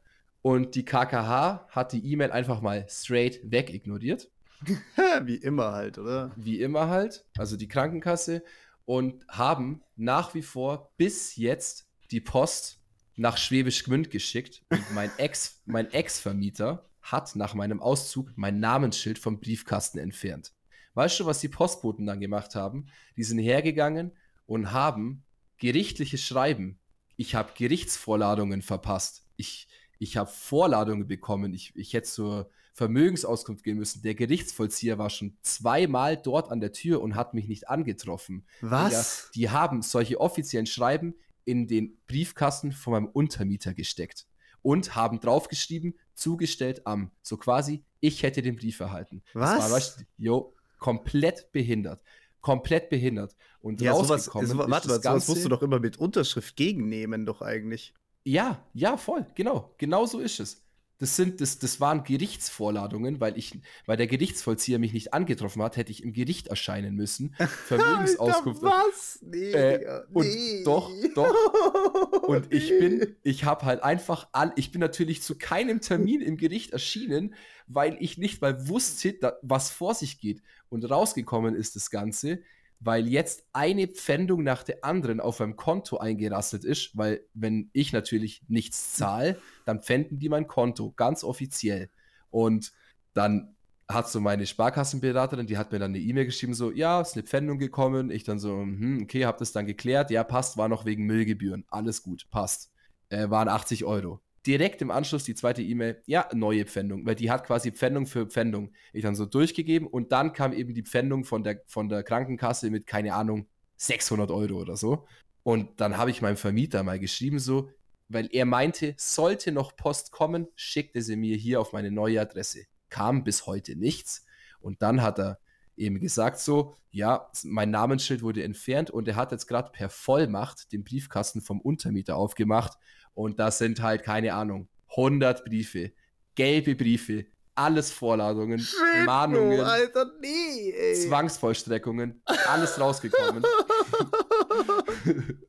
und die KKH hat die E-Mail einfach mal straight weg ignoriert. Wie immer halt, oder? Wie immer halt, also die Krankenkasse. Und haben nach wie vor bis jetzt die Post nach Schwäbisch Gmünd geschickt. Und mein Ex, mein Ex-Vermieter hat nach meinem Auszug mein Namensschild vom Briefkasten entfernt. Weißt du, was die Postboten dann gemacht haben? Die sind hergegangen und haben gerichtliches Schreiben. Ich habe Gerichtsvorladungen verpasst. Ich, ich habe Vorladungen bekommen. Ich, ich hätte zur Vermögensauskunft gehen müssen. Der Gerichtsvollzieher war schon zweimal dort an der Tür und hat mich nicht angetroffen. Was? Die, die haben solche offiziellen Schreiben in den Briefkasten von meinem Untermieter gesteckt und haben draufgeschrieben, zugestellt am. So quasi, ich hätte den Brief erhalten. Was? War, jo, Komplett behindert. Komplett behindert. Und Ja, sowas, rausgekommen so, ist warte das mal, sowas musst du doch immer mit Unterschrift gegennehmen, doch eigentlich. Ja, ja, voll, genau. Genau so ist es. Das sind, das, das waren Gerichtsvorladungen, weil ich, weil der Gerichtsvollzieher mich nicht angetroffen hat, hätte ich im Gericht erscheinen müssen. Vermögensauskunft. was? Nee, Äh, und nee. doch, doch. Und ich bin, ich habe halt einfach all, ich bin natürlich zu keinem Termin im Gericht erschienen, weil ich nicht mal wusste, da, was vor sich geht. Und rausgekommen ist das Ganze, weil jetzt eine Pfändung nach der anderen auf meinem Konto eingerasselt ist, weil wenn ich natürlich nichts zahle, dann pfänden die mein Konto, ganz offiziell. Und dann hat so meine Sparkassenberaterin, die hat mir dann eine E-Mail geschrieben, so, ja, ist eine Pfändung gekommen. Ich dann so, hm, okay, hab das dann geklärt. Ja, passt, war noch wegen Müllgebühren. Alles gut, passt. Äh, waren 80 Euro. Direkt im Anschluss die zweite E-Mail, ja, neue Pfändung, weil die hat quasi Pfändung für Pfändung. Ich dann so durchgegeben und dann kam eben die Pfändung von der, von der Krankenkasse mit, keine Ahnung, 600 Euro oder so. Und dann habe ich meinem Vermieter mal geschrieben, so, weil er meinte, sollte noch Post kommen, schickte sie mir hier auf meine neue Adresse. Kam bis heute nichts. Und dann hat er eben gesagt so, ja, mein Namensschild wurde entfernt und er hat jetzt gerade per Vollmacht den Briefkasten vom Untermieter aufgemacht und da sind halt, keine Ahnung, 100 Briefe, gelbe Briefe, alles Vorladungen, Shit, Mahnungen, Alter, nee, ey. Zwangsvollstreckungen, alles rausgekommen.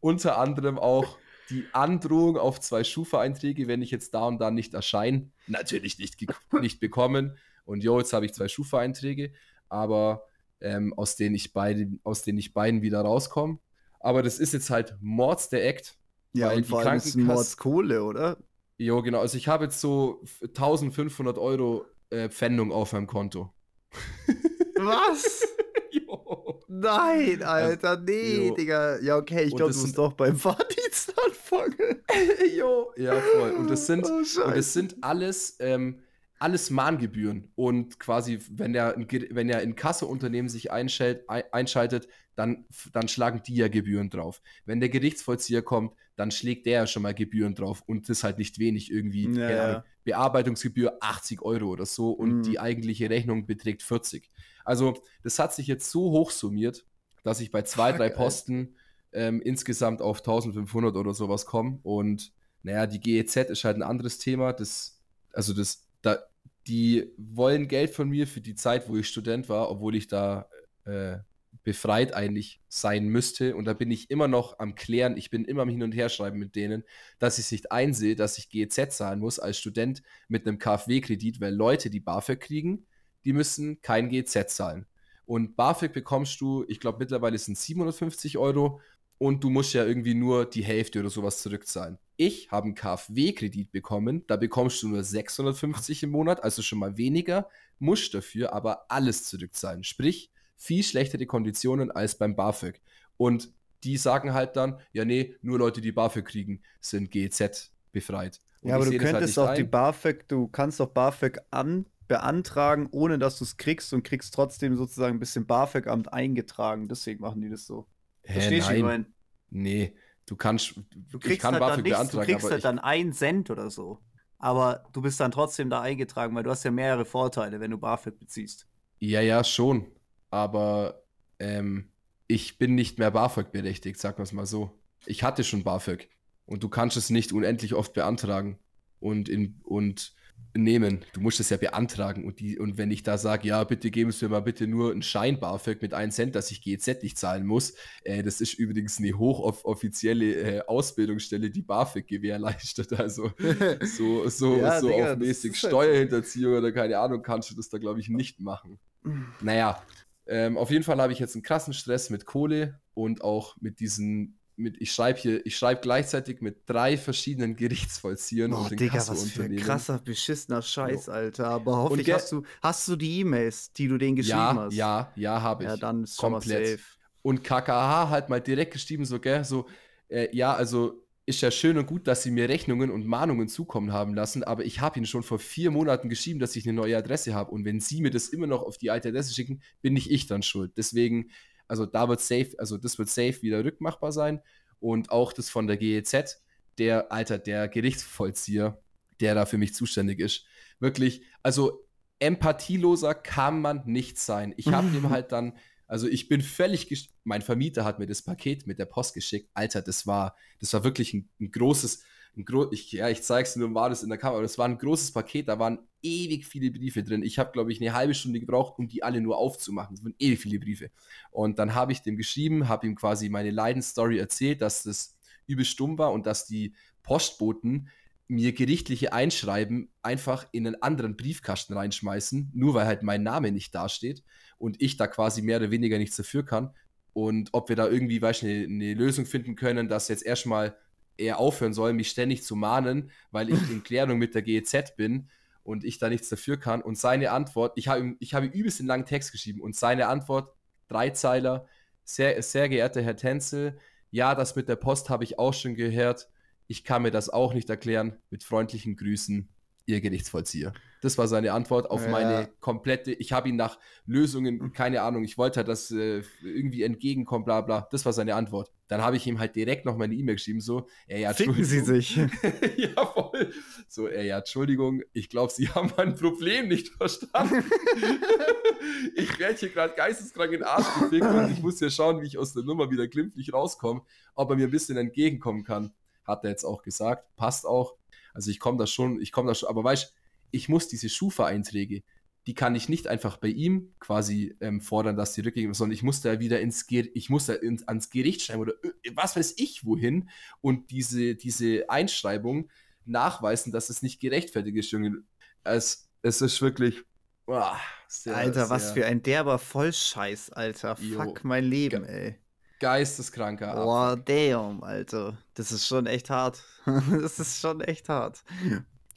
Unter anderem auch die Androhung auf zwei Schufa-Einträge, wenn ich jetzt da und da nicht erscheine. Natürlich nicht, nicht bekommen. Und jo, jetzt habe ich zwei Schufa-Einträge, aber ähm, aus, denen ich beide, aus denen ich beiden wieder rauskomme. Aber das ist jetzt halt Mords der Act. Ja, weil und die vor allem ist Mordskohle, oder? Jo, genau. Also ich habe jetzt so 1500 Euro äh, Pfändung auf meinem Konto. Was? jo. Nein, Alter, nee, jo. Digga. Ja, okay, ich glaube, das du musst doch beim Fahrdienst anfangen. jo. Ja, voll. Und das sind, Oh, Und es sind alles, ähm, alles Mahngebühren. Und quasi, wenn er, wenn er in Kasseunternehmen sich einschalt, ein, einschaltet, dann, dann schlagen die ja Gebühren drauf. Wenn der Gerichtsvollzieher kommt, dann schlägt der ja schon mal Gebühren drauf. Und das halt nicht wenig irgendwie. Ja, ja. Bearbeitungsgebühr 80 Euro oder so und Mhm. die eigentliche Rechnung beträgt 40. Also, das hat sich jetzt so hoch summiert, dass ich bei zwei, Fuck, drei. Posten ähm, insgesamt auf 1500 oder sowas komme. Und naja, die GEZ ist halt ein anderes Thema. Das, also das, da, die wollen Geld von mir für die Zeit, wo ich Student war, obwohl ich da äh, befreit eigentlich sein müsste. Und da bin ich immer noch am Klären. Ich bin immer am Hin- und Herschreiben mit denen, dass ich nicht einsehe, dass ich GEZ zahlen muss als Student mit einem KfW-Kredit, weil Leute, die BAföG kriegen, die müssen kein GEZ zahlen. Und BAföG bekommst du, ich glaube mittlerweile sind es 750 Euro und du musst ja irgendwie nur die Hälfte oder sowas zurückzahlen. Ich habe einen KfW-Kredit bekommen, da bekommst du nur 650 im Monat, also schon mal weniger, musst dafür aber alles zurückzahlen. Sprich, viel schlechtere Konditionen als beim BAföG. Und die sagen halt dann, ja nee, nur Leute, die BAföG kriegen, sind GEZ befreit. Und Ja, aber ich du halt könntest nicht auch die ein. BAföG, du kannst doch BAföG an, beantragen, ohne dass du es kriegst und kriegst trotzdem sozusagen ein bisschen BAföG-Amt eingetragen. Deswegen machen die das so. Verstehst du, ich meine? nee, du kannst, Du ich kriegst kann halt dann BAföG nichts, du beantragen, kriegst aber halt ich, dann einen Cent oder so. Aber du bist dann trotzdem da eingetragen, weil du hast ja mehrere Vorteile, wenn du BAföG beziehst. Ja, ja, schon. Aber ähm, ich bin nicht mehr BAföG berechtigt, sagen wir es mal so. Ich hatte schon BAföG. Und du kannst es nicht unendlich oft beantragen und, in, und nehmen. Du musst es ja beantragen. Und, die, und wenn ich da sage, ja, bitte geben Sie mir mal bitte nur einen Schein BAföG mit 1 Cent, dass ich GEZ nicht zahlen muss. Äh, das ist übrigens eine hochoffizielle äh, Ausbildungsstelle, die BAföG gewährleistet. Also so, so, Ja, so Digga, auf mäßig halt. Steuerhinterziehung oder keine Ahnung, kannst du das da, glaube ich, nicht machen. Naja, ähm, auf jeden Fall habe ich jetzt einen krassen Stress mit Kohle und auch mit diesen, mit, ich schreibe hier, ich schreibe gleichzeitig mit drei verschiedenen Gerichtsvollziehern Boah, und Digga, was für ein krasser, beschissener Scheiß. Alter. Aber hoffentlich hast du, hast du die E-Mails, die du denen geschrieben Ja, hast. ja, ja, habe ich. Ja, dann ist Komplett. safe. Und KKH halt mal direkt geschrieben, so, gell, so, äh, ja, also ist ja schön und gut, dass sie mir Rechnungen und Mahnungen zukommen haben lassen, aber ich habe ihnen schon vor vier Monaten geschrieben, dass ich eine neue Adresse habe. Und wenn sie mir das immer noch auf die alte Adresse schicken, bin nicht ich dann schuld. Deswegen, also da wird safe, also das wird safe wieder rückmachbar sein. Und auch das von der GEZ, der, Alter, der Gerichtsvollzieher, der da für mich zuständig ist. Wirklich, also empathieloser kann man nicht sein. Ich habe ihm halt dann, also ich bin völlig, mein Vermieter hat mir das Paket mit der Post geschickt. Alter, das war, das war wirklich ein, ein großes, ein gro ich, ja, ich zeig's nur mal das in der Kamera, das war ein großes Paket, da waren ewig viele Briefe drin. Ich habe, glaube ich, eine halbe Stunde gebraucht, um die alle nur aufzumachen. Es waren ewig viele Briefe. Und dann habe ich dem geschrieben, habe ihm quasi meine Leidensstory erzählt, dass das übel stumm war und dass die Postboten mir gerichtliche Einschreiben einfach in einen anderen Briefkasten reinschmeißen, nur weil halt mein Name nicht dasteht und ich da quasi mehr oder weniger nichts dafür kann. Und ob wir da irgendwie, weißt du, eine, eine Lösung finden können, dass jetzt erstmal er aufhören soll, mich ständig zu mahnen, weil ich in Klärung mit der GEZ bin und ich da nichts dafür kann. Und seine Antwort, ich habe ihm, ich habe übelst einen langen Text geschrieben und seine Antwort, Dreizeiler, sehr, sehr geehrter Herr Tänzel, ja, das mit der Post habe ich auch schon gehört ich kann mir das auch nicht erklären. Mit freundlichen Grüßen, Ihr Gerichtsvollzieher. Das war seine Antwort auf ja. meine komplette. Ich habe ihn nach Lösungen, keine Ahnung, ich wollte halt, dass äh, irgendwie entgegenkommt, bla bla. Das war seine Antwort. Dann habe ich ihm halt direkt noch meine E-Mail geschrieben, so, ey, ja, Ficken Sie sich. ja, voll. So, ey, ja, Entschuldigung, ich glaube, Sie haben mein Problem nicht verstanden. ich werde hier gerade geisteskrank in den Arsch gefickt und ich muss ja schauen, wie ich aus der Nummer wieder glimpflich rauskomme, ob er mir ein bisschen entgegenkommen kann hat er jetzt auch gesagt, passt auch. Also ich komme da schon, ich komme da schon, aber weißt ich muss diese Schufa-Einträge, die kann ich nicht einfach bei ihm quasi ähm, fordern, dass die rückgängig sondern ich muss da wieder ins, Ger ich muss da ins, ans Gericht schreiben oder was weiß ich wohin und diese, diese Einschreibung nachweisen, dass es nicht gerechtfertigt ist, Junge. Es, es ist wirklich. Boah, sehr, Alter, sehr, was für ein derber Vollscheiß, Alter. Fuck mein Leben, ey. Geisteskranker. Boah, damn, Alter. Das ist schon echt hart. das ist schon echt hart.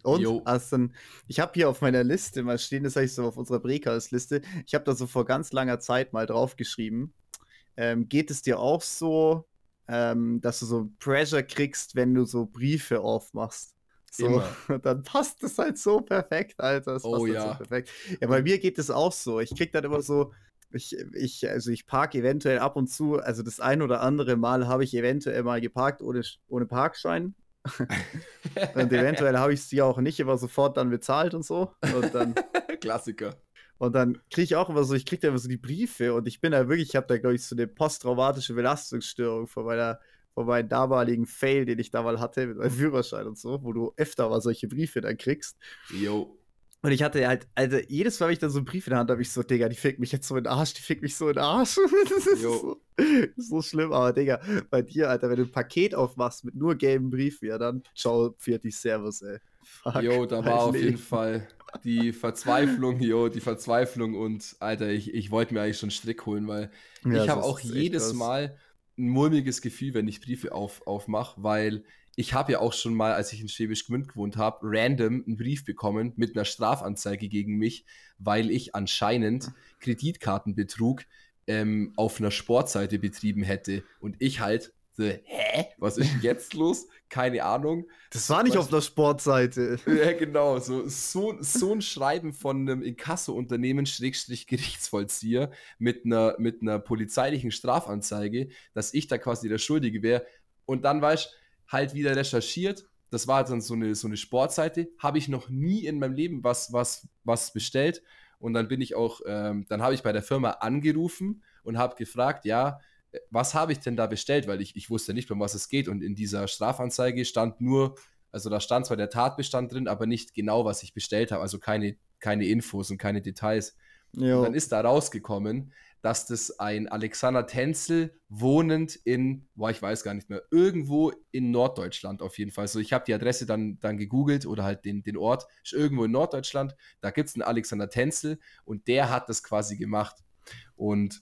Und dann, ich habe hier auf meiner Liste mal stehen, das habe ich so auf unserer Breakers-Liste, ich habe da so vor ganz langer Zeit mal draufgeschrieben. Ähm, geht es dir auch so, ähm, dass du so Pressure kriegst, wenn du so Briefe aufmachst? So, Immer. dann passt das halt so perfekt, Alter. Das oh halt ja. So perfekt. Ja, bei mir geht es auch so. Ich krieg dann immer so, ich, ich, also ich parke eventuell ab und zu, also das ein oder andere Mal habe ich eventuell mal geparkt ohne, ohne Parkschein. und eventuell habe ich sie auch nicht immer sofort dann bezahlt und so. Und dann, Klassiker. Und dann kriege ich auch immer so, ich kriege da immer so die Briefe und ich bin da wirklich, ich habe da, glaube ich, so eine posttraumatische Belastungsstörung von meiner, von meinem damaligen Fail, den ich da mal hatte mit meinem Führerschein und so, wo du öfter mal solche Briefe dann kriegst. Jo. Und ich hatte halt, also jedes Mal, wenn ich dann so einen Brief in der Hand habe, ich so, Digga, die fickt mich jetzt so in den Arsch, die fickt mich so in den Arsch. das ist so, so, schlimm, aber Digga, bei dir, Alter, wenn du ein Paket aufmachst mit nur gelben Briefen, ja, dann ciao, die Servus, ey. Fuck, jo, da war auf Leben. jeden Fall die Verzweiflung, jo, die Verzweiflung und, Alter, ich, ich wollte mir eigentlich schon einen Strick holen, weil ja, ich habe auch jedes Mal ein mulmiges Gefühl, wenn ich Briefe auf, aufmache, weil ich habe ja auch schon mal, als ich in Schwäbisch Gmünd gewohnt habe, random einen Brief bekommen mit einer Strafanzeige gegen mich, weil ich anscheinend Kreditkartenbetrug ähm, auf einer Sportseite betrieben hätte. Und ich halt so, hä? Was ist jetzt los? Keine Ahnung. Das war nicht Was? auf einer Sportseite. Ja, genau. So, so, so ein Schreiben von einem Inkasso-Unternehmen, Schrägstrich Gerichtsvollzieher, mit einer, mit einer polizeilichen Strafanzeige, dass ich da quasi der Schuldige wäre. Und dann weißt du, halt wieder recherchiert. Das war dann so eine, so eine Sportseite. Habe ich noch nie in meinem Leben was, was, was bestellt. Und dann bin ich auch, ähm, dann habe ich bei der Firma angerufen und habe gefragt, ja, was habe ich denn da bestellt? Weil ich, ich wusste nicht, um was es geht. Und in dieser Strafanzeige stand nur, also da stand zwar der Tatbestand drin, aber nicht genau, was ich bestellt habe. Also keine, keine Infos und keine Details. Jo. Und dann ist da rausgekommen, dass das ein Alexander Tänzel wohnend in, boah, ich weiß gar nicht mehr, irgendwo in Norddeutschland auf jeden Fall. Also ich habe die Adresse dann, dann gegoogelt oder halt den, den Ort, ist irgendwo in Norddeutschland. Da gibt es einen Alexander Tänzel und der hat das quasi gemacht. Und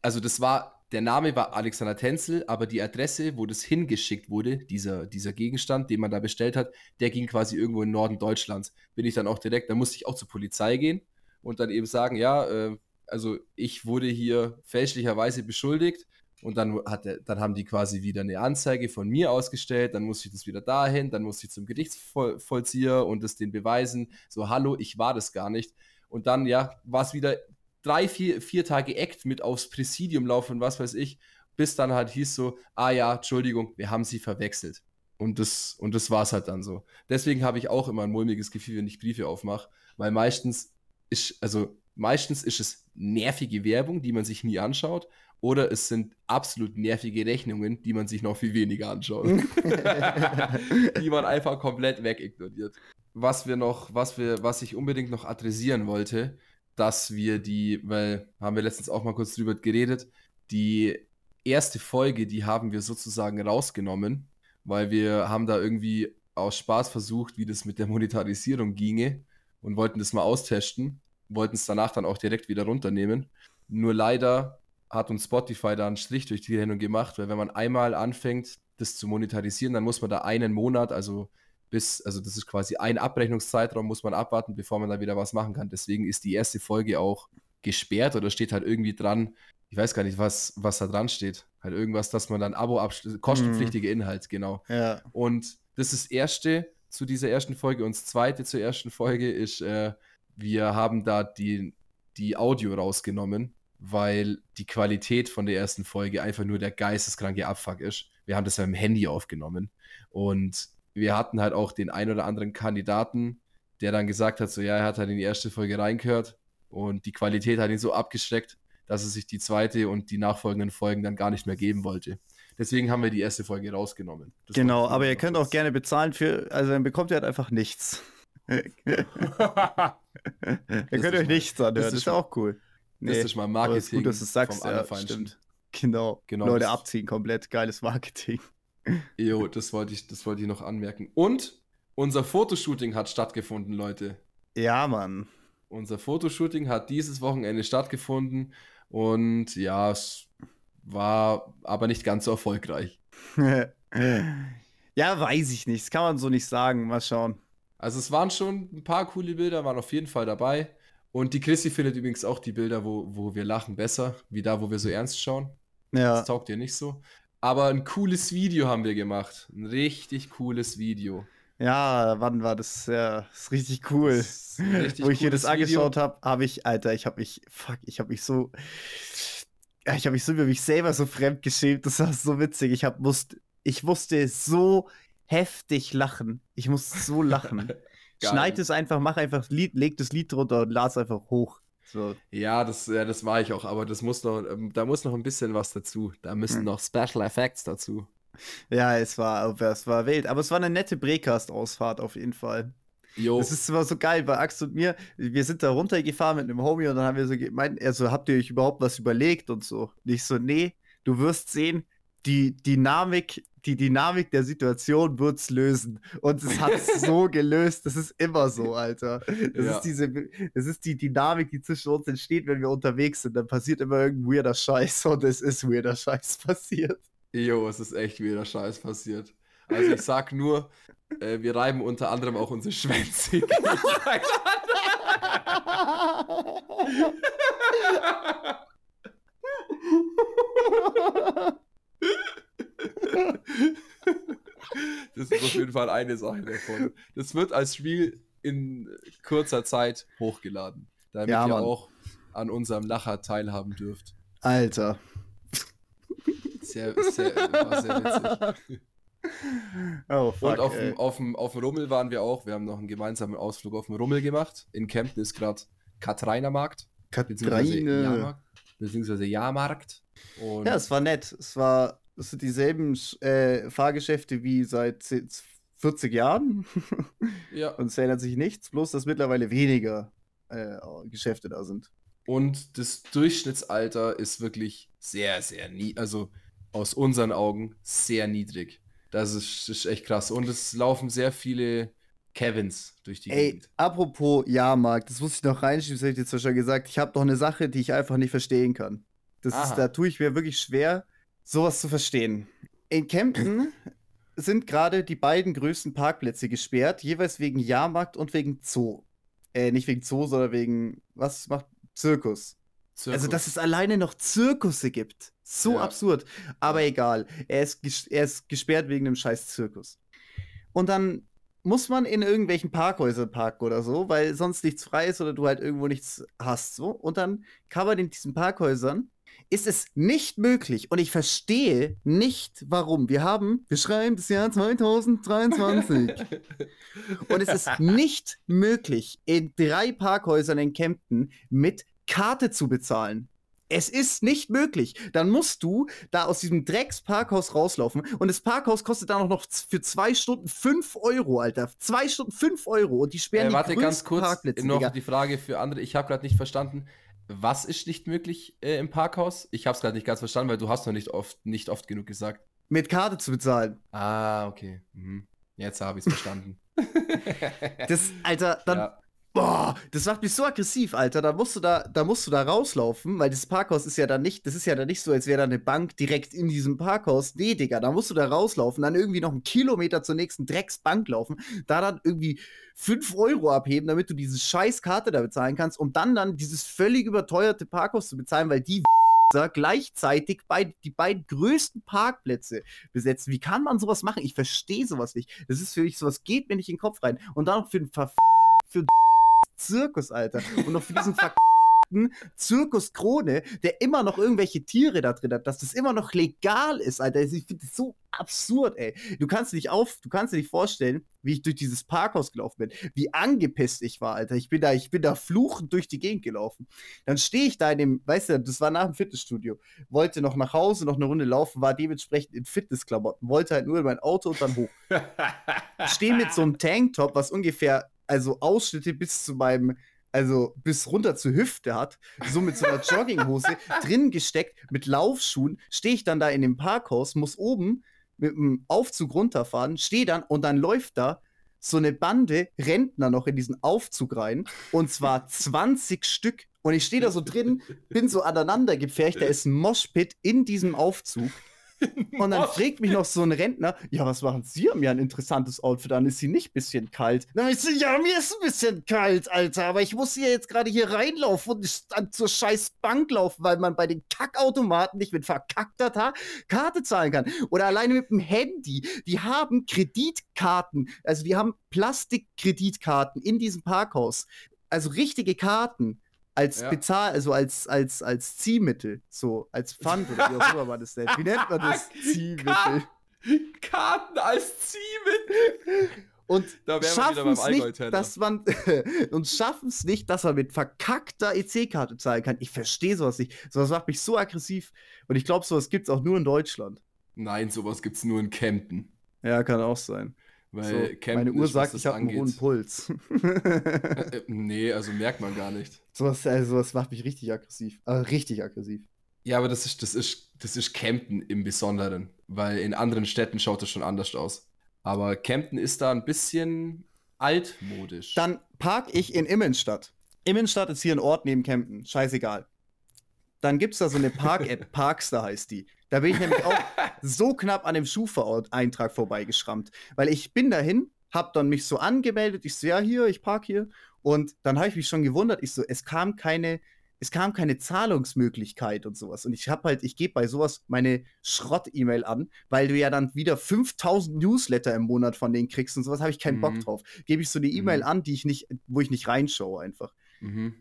also das war, der Name war Alexander Tänzel, aber die Adresse, wo das hingeschickt wurde, dieser, dieser Gegenstand, den man da bestellt hat, der ging quasi irgendwo im Norden Deutschlands. Bin ich dann auch direkt, da musste ich auch zur Polizei gehen und dann eben sagen, ja, äh, also ich wurde hier fälschlicherweise beschuldigt und dann, hat der, dann haben die quasi wieder eine Anzeige von mir ausgestellt, dann musste ich das wieder dahin, dann musste ich zum Gerichtsvollzieher und das den beweisen, so hallo, ich war das gar nicht. Und dann, ja, war es wieder drei, vier, vier Tage Act mit aufs Präsidium laufen, was weiß ich, bis dann halt hieß so, ah ja, Entschuldigung, wir haben sie verwechselt. Und das, und das war es halt dann so. Deswegen habe ich auch immer ein mulmiges Gefühl, wenn ich Briefe aufmache, weil meistens ist, also meistens ist es nervige Werbung, die man sich nie anschaut, oder es sind absolut nervige Rechnungen, die man sich noch viel weniger anschaut. die man einfach komplett wegignoriert. Was wir noch, was wir, was ich unbedingt noch adressieren wollte, dass wir die, weil haben wir letztens auch mal kurz drüber geredet, die erste Folge, die haben wir sozusagen rausgenommen, weil wir haben da irgendwie aus Spaß versucht, wie das mit der Monetarisierung ginge und wollten das mal austesten, wollten es danach dann auch direkt wieder runternehmen. Nur leider hat uns Spotify da einen Strich durch die Rechnung gemacht, weil wenn man einmal anfängt, das zu monetarisieren, dann muss man da einen Monat, also bis, also das ist quasi ein Abrechnungszeitraum, muss man abwarten, bevor man da wieder was machen kann. Deswegen ist die erste Folge auch gesperrt oder steht halt irgendwie dran, ich weiß gar nicht, was, was da dran steht. Halt irgendwas, dass man dann Abo abschließt, kostenpflichtige mhm. Inhalt, genau. Ja. Und das ist das erste zu dieser ersten Folge und das zweite zur ersten Folge ist, äh, wir haben da die, die Audio rausgenommen, weil die Qualität von der ersten Folge einfach nur der geisteskranke Abfuck ist. Wir haben das ja im Handy aufgenommen und wir hatten halt auch den ein oder anderen Kandidaten, der dann gesagt hat, so ja, er hat halt in die erste Folge reingehört und die Qualität hat ihn so abgeschreckt, dass er sich die zweite und die nachfolgenden Folgen dann gar nicht mehr geben wollte. Deswegen haben wir die erste Folge rausgenommen. Das genau, aber ihr könnt auch gerne bezahlen für, also dann bekommt ihr halt einfach nichts. ihr könnt euch nichts anhören, das ist, auch cool. Nee, das ist mal Marketing. ist gut, dass du es sagst, ja, stimmt. Genau. genau. Leute abziehen, komplett geiles Marketing. Jo, das wollte ich, das wollte ich noch anmerken. Und unser Fotoshooting hat stattgefunden, Leute. Ja, Mann. Unser Fotoshooting hat dieses Wochenende stattgefunden und ja, es war aber nicht ganz so erfolgreich. ja, weiß ich nicht. Das kann man so nicht sagen. Mal schauen. Also es waren schon ein paar coole Bilder, waren auf jeden Fall dabei. Und die Chrissy findet übrigens auch die Bilder, wo, wo wir lachen, besser, wie da, wo wir so ernst schauen. Ja. Das taugt ihr nicht so. Aber ein cooles Video haben wir gemacht. Ein richtig cooles Video. Ja, wann war das? Ja, das ist richtig cool. Ist richtig Wo ich mir das angeschaut habe, habe ich, Alter, ich habe mich, fuck, ich habe mich so, ich habe mich so über mich selber so fremd geschämt. Das war so witzig. Ich hab, musste, ich musste so heftig lachen. Ich musste so lachen. Schneid es einfach, mach einfach Lied, leg das Lied drunter und las einfach hoch. So. Ja, das, ja, das war ich auch, aber das muss noch, ähm, da muss noch ein bisschen was dazu. Da müssen hm. noch Special Effects dazu. Ja, es war, es war wild, aber es war eine nette Brecast-Ausfahrt auf jeden Fall. Jo. Das ist immer so geil bei Axt und mir. Wir sind da runtergefahren mit einem Homie und dann haben wir so gemeint, also habt ihr euch überhaupt was überlegt und so. Nicht so, nee, du wirst sehen, die Dynamik die Dynamik der Situation wird es lösen. Und es hat es so gelöst. Das ist immer so, Alter. Das, ja. ist diese, das ist die Dynamik, die zwischen uns entsteht, wenn wir unterwegs sind. Dann passiert immer irgendein weirder Scheiß und es ist weirder Scheiß passiert. Jo, es ist echt weirder Scheiß passiert. Also ich sag nur, äh, wir reiben unter anderem auch unsere Schwänze. Das ist auf jeden Fall eine Sache davon. Das wird als Reel in kurzer Zeit hochgeladen, damit ja, ihr auch an unserem Lacher teilhaben dürft. Alter. Sehr, sehr, war sehr witzig. Oh, fuck, Und auf dem, auf, dem, auf dem Rummel waren wir auch. Wir haben noch einen gemeinsamen Ausflug auf dem Rummel gemacht. In Kempten ist gerade Katrainermarkt. Katraine. Jahrmarkt. Beziehungsweise Jahrmarkt. Und ja, es war nett. Es war das sind dieselben äh, Fahrgeschäfte wie seit 40 Jahren. ja. Und es ändert sich nichts, bloß dass mittlerweile weniger äh, Geschäfte da sind. Und das Durchschnittsalter ist wirklich sehr, sehr niedrig. Also aus unseren Augen sehr niedrig. Das ist, ist, echt krass. Und es laufen sehr viele Kevins durch die Ey, Gegend. apropos Jahrmarkt, das muss ich noch reinschieben, das hätte ich jetzt schon gesagt. Ich habe noch eine Sache, die ich einfach nicht verstehen kann. Das ist, da tue ich mir wirklich schwer, sowas zu verstehen. In Kempten sind gerade die beiden größten Parkplätze gesperrt, jeweils wegen Jahrmarkt und wegen Zoo. Äh, nicht wegen Zoo, sondern wegen, was macht Zirkus. Zirkus. Also, dass es alleine noch Zirkusse gibt. So ja. absurd. Aber egal. Er ist, er ist gesperrt wegen einem scheiß Zirkus. Und dann muss man in irgendwelchen Parkhäusern parken oder so, weil sonst nichts frei ist oder du halt irgendwo nichts hast. So. Und dann kann man in diesen Parkhäusern ist es nicht möglich und ich verstehe nicht, warum. Wir haben, wir schreiben das Jahr 2023 und es ist nicht möglich, in drei Parkhäusern in Kempten mit Karte zu bezahlen. Es ist nicht möglich. Dann musst du da aus diesem Drecksparkhaus rauslaufen. Und das Parkhaus kostet dann auch noch für zwei Stunden fünf Euro, Alter. Zwei Stunden fünf Euro. Und die sperren Äh, die warte, ganz kurz Parkplätze, noch Digga. die Frage für andere. Ich habe gerade nicht verstanden, was ist nicht möglich äh, im Parkhaus? Ich habe es gerade nicht ganz verstanden, weil du hast noch nicht oft, nicht oft genug gesagt. Mit Karte zu bezahlen. Ah, okay. Mhm. Jetzt habe ich es verstanden. Das, Alter, dann. ja. Boah, das macht mich so aggressiv, Alter. Da musst du da, da musst du da rauslaufen, weil das Parkhaus ist ja dann nicht, das ist ja dann nicht so, als wäre da eine Bank direkt in diesem Parkhaus. Nee, Digga, da musst du da rauslaufen, dann irgendwie noch einen Kilometer zur nächsten Drecksbank laufen, da dann irgendwie 5 Euro abheben, damit du diese scheiß Karte da bezahlen kannst, um dann dann dieses völlig überteuerte Parkhaus zu bezahlen, weil die gleichzeitig bei, die beiden größten Parkplätze besetzen. Wie kann man sowas machen? Ich verstehe sowas nicht. Das ist für mich, sowas geht mir nicht in den Kopf rein. Und dann noch für den Ver für Zirkus, Alter. Und noch für diesen verkackten Zirkus Krone, der immer noch irgendwelche Tiere da drin hat, dass das immer noch legal ist, Alter. Also Ich finde das so absurd, ey. Du kannst dir nicht auf, du kannst dir nicht vorstellen, wie ich durch dieses Parkhaus gelaufen bin, wie angepisst ich war, Alter. Ich bin da, ich bin da fluchend durch die Gegend gelaufen. Dann stehe ich da in dem, weißt du, das war nach dem Fitnessstudio, wollte noch nach Hause, noch eine Runde laufen, war dementsprechend in Fitnessklamotten, wollte halt nur in mein Auto und dann hoch stehe mit so einem Tanktop, was ungefähr, also Ausschnitte bis zu meinem, also bis runter zur Hüfte hat, so mit so einer Jogginghose drin gesteckt, mit Laufschuhen, stehe ich dann da in dem Parkhaus, muss oben mit dem Aufzug runterfahren, stehe dann und dann läuft da so eine Bande Rentner noch in diesen Aufzug rein und zwar 20 Stück. Und ich stehe da so drin, bin so aneinander gepfercht, da ist ein Moshpit in diesem Aufzug. Und dann fragt mich noch so ein Rentner, ja, was machen Sie? Haben ja ein interessantes Outfit an, ist Sie nicht ein bisschen kalt? Dann ich so, ja, mir ist ein bisschen kalt, Alter, aber ich muss hier jetzt gerade hier reinlaufen und dann zur scheiß Bank laufen, weil man bei den Kackautomaten nicht mit verkackter Ta Karte zahlen kann. Oder alleine mit dem Handy. Die haben Kreditkarten, also die haben Plastikkreditkarten in diesem Parkhaus. Also richtige Karten als Ja. Bezahl, also als, als, als Ziehmittel, so als Pfand oder wie auch immer man das nennt. Wie nennt man das? Ziehmittel. Karten als Ziehmittel. Und Da schaffen es nicht, dass man und schaffen es nicht, dass man mit verkackter EC-Karte zahlen kann. Ich verstehe sowas nicht. Sowas macht mich so aggressiv. Und ich glaube, sowas gibt es auch nur in Deutschland. Nein, sowas gibt es nur in Kempten. Ja, kann auch sein. Weil So, Kempten meine Uhr sagt, ich habe einen hohen Puls. Äh, nee, also merkt man gar nicht. sowas, also, macht mich richtig aggressiv. Aber richtig aggressiv. Ja, aber das ist, das ist, das ist Kempten im Besonderen, weil in anderen Städten schaut das schon anders aus. Aber Kempten ist da ein bisschen altmodisch. Dann park ich in Immenstadt. Immenstadt ist hier ein Ort neben Kempten. Scheißegal. Dann gibt es da so eine Park-App, Parkster heißt die. Da bin ich nämlich auch so knapp an dem Schufa-Eintrag vorbeigeschrammt. Weil ich bin dahin, hab dann mich so angemeldet. Ich so, ja, hier, ich park hier. Und dann habe ich mich schon gewundert. Ich so, es kam keine, es kam keine Zahlungsmöglichkeit und sowas. Und ich habe halt, ich gebe bei sowas meine Schrott-E-Mail an, weil du ja dann wieder 5000 Newsletter im Monat von denen kriegst und sowas, habe ich keinen Bock Mhm. drauf. Gebe ich so eine E-Mail Mhm. an, die ich nicht, wo ich nicht reinschaue einfach. mhm.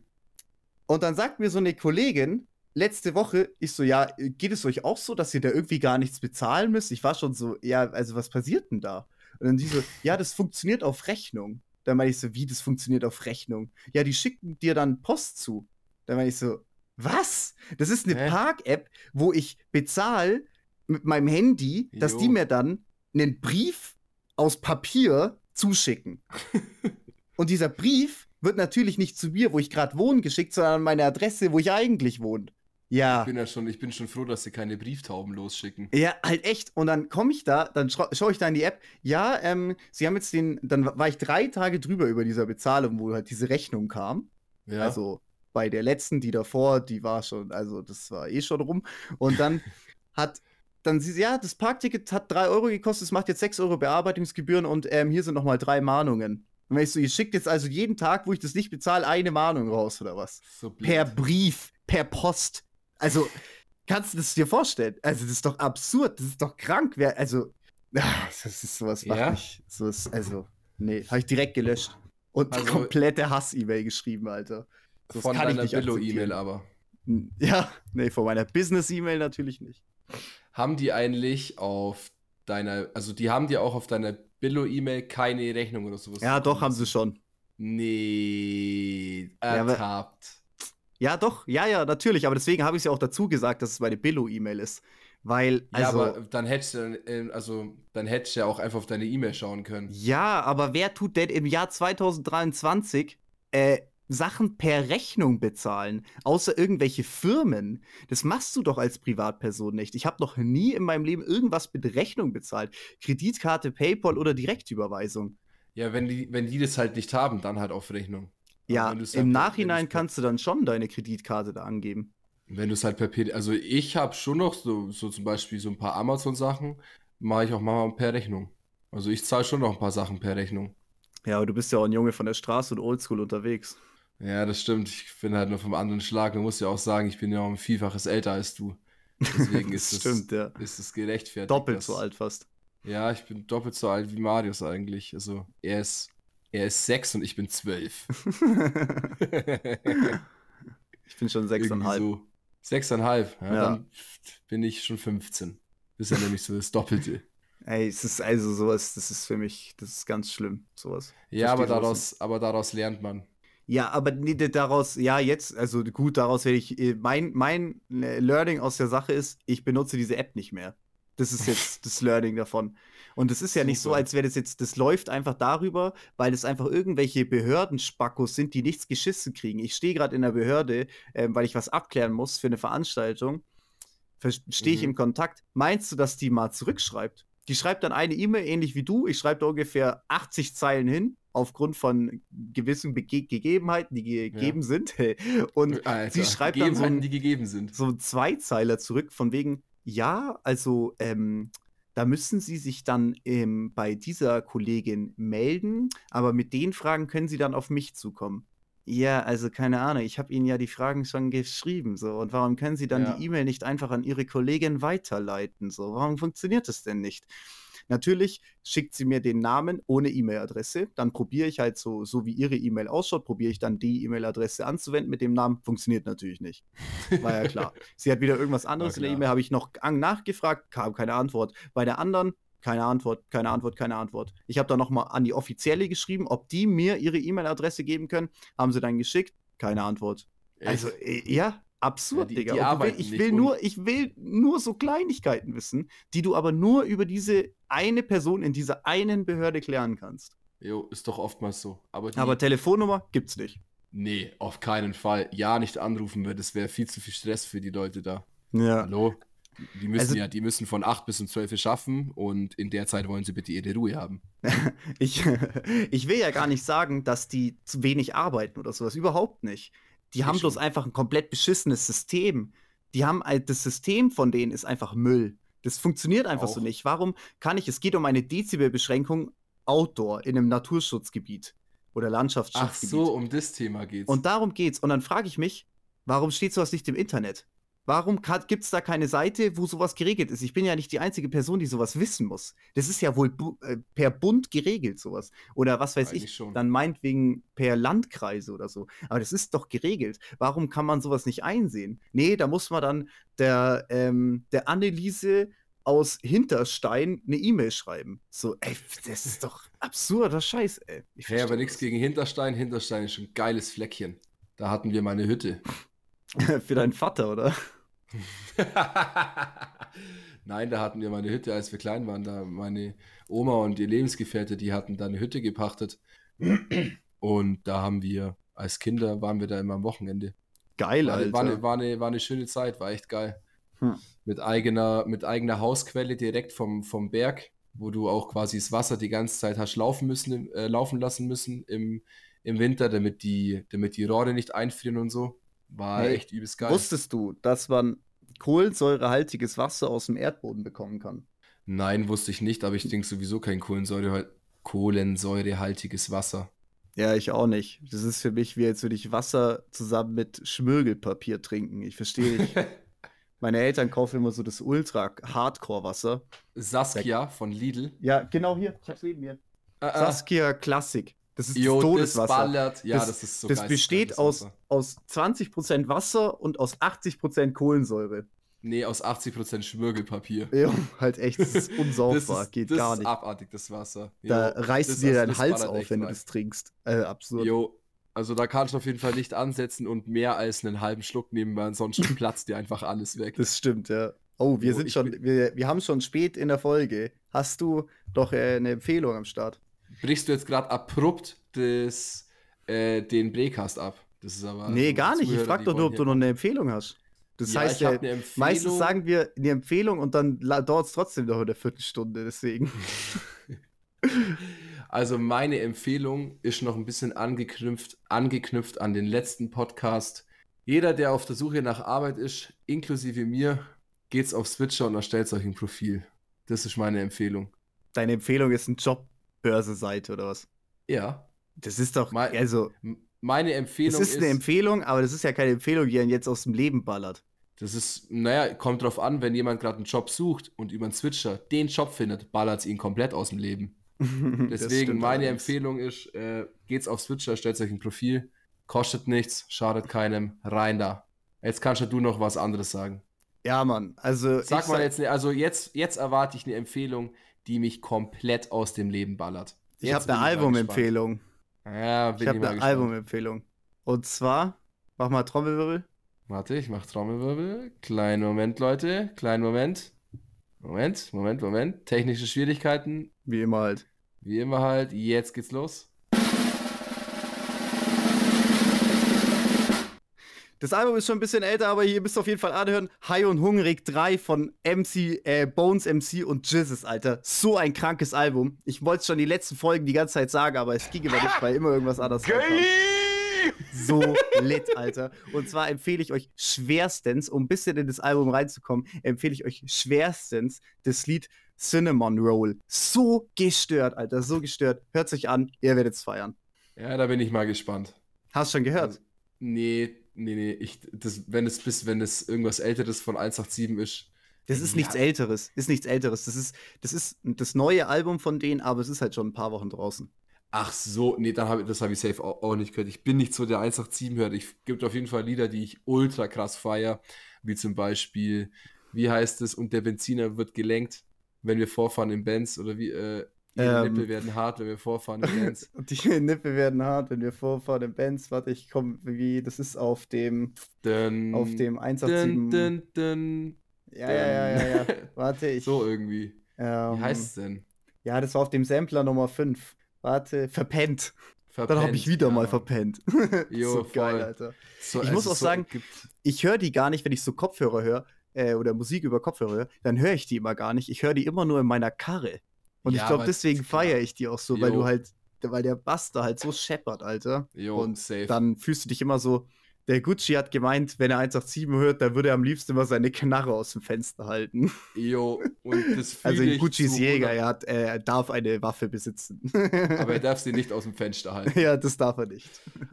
Und dann sagt mir so eine Kollegin letzte Woche, ich so, ja, geht es euch auch so, dass ihr da irgendwie gar nichts bezahlen müsst? Ich war schon so, ja, also was passiert denn da? Und dann die so, ja, das funktioniert auf Rechnung. Dann meine ich so, wie das funktioniert auf Rechnung? Ja, die schicken dir dann Post zu. Dann meine ich so, was? Das ist eine? Park-App, wo ich bezahle mit meinem Handy, dass die Jo. mir dann einen Brief aus Papier zuschicken. Und dieser Brief wird natürlich nicht zu mir, wo ich gerade wohne, geschickt, sondern an meine Adresse, wo ich eigentlich wohne. Ja. Ich bin ja schon, ich bin schon froh, dass sie keine Brieftauben losschicken. Ja, halt echt. Und dann komme ich da, dann schau- schaue ich da in die App. Ja, ähm, sie haben jetzt den, dann war ich drei Tage drüber über dieser Bezahlung, wo halt diese Rechnung kam. Ja. Also bei der letzten, die davor, die war schon, also das war eh schon rum. Und dann hat, dann sie, ja, das Parkticket hat drei Euro gekostet, es macht jetzt sechs Euro Bearbeitungsgebühren und ähm, hier sind nochmal drei Mahnungen. Und wenn ich so, ihr schickt jetzt also jeden Tag, wo ich das nicht bezahle, eine Mahnung raus oder was? so. Per Brief, per Post. Also, kannst du das dir vorstellen? Also, das ist doch absurd, das ist doch krank. Wer, also, ah, das ist sowas, macht Ja? mich, sowas, also, nee, habe ich direkt gelöscht. Und Also- komplette Hass-E-Mail geschrieben, Alter. Das Von kann ich deiner nicht Billo-E-Mail aber. Ja, nee, von meiner Business-E-Mail natürlich nicht. Haben die eigentlich auf deiner, also die haben dir auch auf deiner Billo-E-Mail keine Rechnung oder sowas? Ja, doch, haben sie schon. Nee, ertappt. Ja, doch, ja, ja, natürlich. Aber deswegen habe ich es ja auch dazu gesagt, dass es meine Billo-E-Mail ist. Weil, Ja, also. aber dann hättest du, ähm, also, dann hättest du ja auch einfach auf deine E-Mail schauen können. Ja, aber wer tut denn im Jahr 2023 äh, Sachen per Rechnung bezahlen, außer irgendwelche Firmen? Das machst du doch als Privatperson nicht. Ich habe noch nie in meinem Leben irgendwas mit Rechnung bezahlt. Kreditkarte, PayPal oder Direktüberweisung. Ja, wenn die, wenn die das halt nicht haben, dann halt auf Rechnung. Ja, im halt- Nachhinein kannst du dann schon deine Kreditkarte da angeben. Wenn du es halt per PD, also ich habe schon noch so, so zum Beispiel so ein paar Amazon-Sachen, mache ich auch mal per Rechnung. Also ich zahle schon noch ein paar Sachen per Rechnung. Ja, aber du bist ja auch ein Junge von der Straße und oldschool unterwegs. Ja, das stimmt. Ich bin halt nur vom anderen Schlag. Man muss ja auch sagen, ich bin ja auch ein Vielfaches älter als du. Deswegen ist das es, stimmt, ja. ist es gerechtfertigt. Doppelt dass- so alt fast. Ja, ich bin doppelt so alt wie Marius eigentlich. Also er ist, er ist sechs und ich bin zwölf. ich bin schon sechseinhalb. So. Sechseinhalb. Ja, Ja. Dann bin ich schon 15. Das ist ja nämlich so das Doppelte. Ey, es ist also sowas, das ist für mich, das ist ganz schlimm, sowas. Ja, aber daraus, aber daraus lernt man. Ja, aber nee, daraus, ja, jetzt, also gut, daraus werde ich, äh, mein, mein äh, Learning aus der Sache ist, ich benutze diese App nicht mehr. Das ist jetzt das Learning davon. Und es ist ja nicht so, Super. als wäre das jetzt, das läuft einfach darüber, weil es einfach irgendwelche Behördenspackos sind, die nichts geschissen kriegen. Ich stehe gerade in der Behörde, ähm, weil ich was abklären muss für eine Veranstaltung. Stehe ich Mhm. im Kontakt. Meinst du, dass die mal zurückschreibt? Die schreibt dann eine E-Mail, ähnlich wie du. Ich schreibe da ungefähr 80 Zeilen hin, aufgrund von gewissen Bege Gegebenheiten, die gegeben sind. Und Alter, sie schreibt dann so ein- die gegeben sind. so ein Zweizeiler zurück, von wegen, ja, also ähm, da müssen Sie sich dann ähm, bei dieser Kollegin melden, aber mit den Fragen können Sie dann auf mich zukommen. Ja, also keine Ahnung, ich habe Ihnen ja die Fragen schon geschrieben, so, und warum können Sie dann Ja. die E-Mail nicht einfach an Ihre Kollegin weiterleiten, so, warum funktioniert das denn nicht? Natürlich schickt sie mir den Namen ohne E-Mail-Adresse. Dann probiere ich halt so, so wie ihre E-Mail ausschaut, probiere ich dann die E-Mail-Adresse anzuwenden mit dem Namen. Funktioniert natürlich nicht. War ja klar. Sie hat wieder irgendwas anderes in der. E-Mail, habe ich noch nachgefragt, kam keine Antwort. Bei der anderen, keine Antwort, keine Antwort, keine Antwort. Ich habe dann nochmal an die Offizielle geschrieben, ob die mir ihre E-Mail-Adresse geben können. Haben sie dann geschickt, keine Antwort. Also, äh, ja, absurd, die- Digga. die Und will, ich, will nur, ich will nur so Kleinigkeiten wissen, die du aber nur über diese eine Person in dieser einen Behörde klären kannst. Jo, ist doch oftmals so. Aber, die, Aber Telefonnummer gibt's nicht. nee, auf keinen Fall. Ja, nicht anrufen, weil das wäre viel zu viel Stress für die Leute da. Ja. Hallo? Die müssen Also- ja, die müssen von 8 bis um 12 Uhr schaffen und in der Zeit wollen sie bitte ihre Ruhe haben. Ich, ich will ja gar nicht sagen, dass die zu wenig arbeiten oder sowas. Überhaupt nicht. Die haben bloß einfach ein komplett beschissenes System. Die haben halt, das System von denen ist einfach Müll. Das funktioniert einfach so Auch. nicht. Warum kann ich, es geht um eine Dezibelbeschränkung Outdoor in einem Naturschutzgebiet oder Ach Landschaftsschutzgebiet. so, um das Thema geht's. Und darum geht's. Und dann frage ich mich, warum steht sowas nicht im Internet? Warum gibt es da keine Seite, wo sowas geregelt ist? Ich bin ja nicht die einzige Person, die sowas wissen muss. Das ist ja wohl äh, per Bund geregelt, sowas. Oder was weiß Eigentlich ich, schon. dann meinetwegen per Landkreise oder so. Aber das ist doch geregelt. Warum kann man sowas nicht einsehen? Nee, da muss man dann der, ähm, der Anneliese aus Hinterstein eine E-Mail schreiben. So, ey, das ist doch absurder Scheiß, ey. Ich Hey, aber nichts gegen Hinterstein. Hinterstein ist schon ein geiles Fleckchen. Da hatten wir meine Hütte. Für deinen Vater, oder? Nein, da hatten wir meine Hütte, als wir klein waren. Da meine Oma und ihr Lebensgefährte, die hatten da eine Hütte gepachtet. Und da haben wir, als Kinder waren wir da immer am Wochenende. Geil, War, Alter. war, eine, war, eine, war eine schöne Zeit, war echt geil. Hm. Mit eigener, mit eigener Hausquelle direkt vom, vom Berg, wo du auch quasi das Wasser die ganze Zeit hast laufen müssen, äh, laufen lassen müssen im, im Winter, damit die, damit die Rohre nicht einfrieren und so. War Hey, echt übelst geil. Wusstest du, dass man kohlensäurehaltiges Wasser aus dem Erdboden bekommen kann? Nein, wusste ich nicht, aber ich trinke sowieso kein Kohlensäure, kohlensäurehaltiges Wasser. Ja, ich auch nicht. Das ist für mich wie, als würde ich Wasser zusammen mit Schmirgelpapier trinken. Ich verstehe nicht. Meine Eltern kaufen immer so das Ultra-Hardcore-Wasser. Saskia von Lidl. Ja, genau hier. Ich hab's neben mir. Ah, ah, Saskia Classic. Das ist Jo, das das Todeswasser. ballert. Ja, das, das, ist so das besteht aus, aus 20% Wasser und aus 80% Kohlensäure. Nee, aus 80% Schmirgelpapier. Ja, halt echt, das ist Das unsaufbar, ist, geht das gar ist nicht. abartig, das Wasser. Da Jo, reißt das- du dir deinen das Hals auf, wenn du das trinkst. Äh, absurd. Jo, also da kannst du auf jeden Fall nicht ansetzen und mehr als einen halben Schluck nehmen, weil ansonsten platzt dir einfach alles weg. Das stimmt, ja. Oh, wir Jo, sind schon, wir, wir haben schon spät in der Folge. Hast du doch äh, eine Empfehlung am Start? Brichst du jetzt gerade abrupt das, äh, den Brekast ab? Das ist aber. nee, gar nicht. Ich Zuhörer, frag die doch nur, ob du noch eine Empfehlung hast. Das Ja, heißt ich ja, eine Empfehlung. meistens sagen wir eine Empfehlung und dann dauert es trotzdem noch eine Viertelstunde, deswegen. Also meine Empfehlung ist noch ein bisschen angeknüpft, angeknüpft an den letzten Podcast. Jeder, der auf der Suche nach Arbeit ist, inklusive mir, geht's auf Switcher und erstellt euch ein Profil. Das ist meine Empfehlung. Deine Empfehlung ist eine Jobbörse-Seite oder was? Ja. Das ist doch, Mein- also, Meine Empfehlung ist eine Empfehlung, aber das ist ja keine Empfehlung, die einen jetzt aus dem Leben ballert. Das ist, naja, kommt drauf an, wenn jemand gerade einen Job sucht und über einen Switcher den Job findet, ballert es ihn komplett aus dem Leben. Das Deswegen meine allerdings. Empfehlung ist, äh, geht's auf Switcher, stellt euch ein Profil, kostet nichts, schadet keinem, rein da. Jetzt kannst ja du noch was anderes sagen. Ja, Mann. Also, Sag mal sag- jetzt, also jetzt, jetzt erwarte ich eine Empfehlung, die mich komplett aus dem Leben ballert. Ich habe eine Albumempfehlung. Ja, bin Ich habe eine. Albumempfehlung. Und zwar, mach mal Trommelwirbel. Warte, ich mach Trommelwirbel. Kleinen Moment, Leute. Kleinen Moment. Moment, Moment, Moment. Technische Schwierigkeiten. Wie immer halt. Wie immer halt. Jetzt geht's los. Das Album ist schon ein bisschen älter, aber hier müsst ihr auf jeden Fall anhören. High und Hungrig 3 von MC, äh, Bones MC und Jizzes, Alter. So ein krankes Album. Ich wollte schon die letzten Folgen die ganze Zeit sagen, aber es ging immer nicht, weil immer irgendwas anderes rauskam. So lit, Alter. Und zwar empfehle ich euch schwerstens, um ein bisschen in das Album reinzukommen, empfehle ich euch schwerstens das Lied Cinnamon Roll. So gestört, Alter, so gestört. Hört sich an, ihr werdet es feiern. Ja, da bin ich mal gespannt. Hast schon gehört? Also, nee, nee, nee. Ich, das, wenn es bis, wenn es irgendwas Älteres von 187 ist. Das ist Ja. nichts Älteres. Ist nichts Älteres. Das ist, das ist das neue Album von denen, aber es ist halt schon ein paar Wochen draußen. Ach so, nee, dann hab, ich- das habe ich safe auch, auch nicht gehört. Ich bin nicht so der 187 hört. Ich gibt auf jeden Fall Lieder, die ich ultra krass feier, wie zum Beispiel, wie heißt es, und der Benziner wird gelenkt, wenn wir vorfahren im Benz oder wie, äh, ihre Ähm. Nippel werden hart, wenn wir vorfahren im Benz. Und die Nippel werden hart, wenn wir vorfahren im Benz. Warte, ich komme, wie, das ist auf dem, Dun, auf dem dun, 187. dun, dun, Ja, ja, ja, ja, ja. Warte, ich. So irgendwie. ähm, Wie heißt es denn? Ja, das war auf dem Sampler Nummer 5. Warte, verpennt. Dann habe Verpennt, ich wieder ja. mal verpennt. Jo, so geil, voll. Alter. So, Ich muss auch so sagen, gibt- Ich höre die gar nicht, wenn ich so Kopfhörer höre äh, oder Musik über Kopfhörer höre, dann höre ich die immer gar nicht. Ich höre die immer nur in meiner Karre. Und Ja, ich glaube, deswegen feiere ich die auch so, weil Jo. du halt, weil der Bass da halt so scheppert, Alter. Jo, und safe. dann fühlst du dich immer so. Der Gucci hat gemeint, wenn er 187 hört, dann würde er am liebsten immer seine Knarre aus dem Fenster halten. Jo, und das Also ich Guccis Jäger, 100 er, hat, äh, er darf eine Waffe besitzen. Aber er darf sie nicht aus dem Fenster halten. ja, das darf er nicht.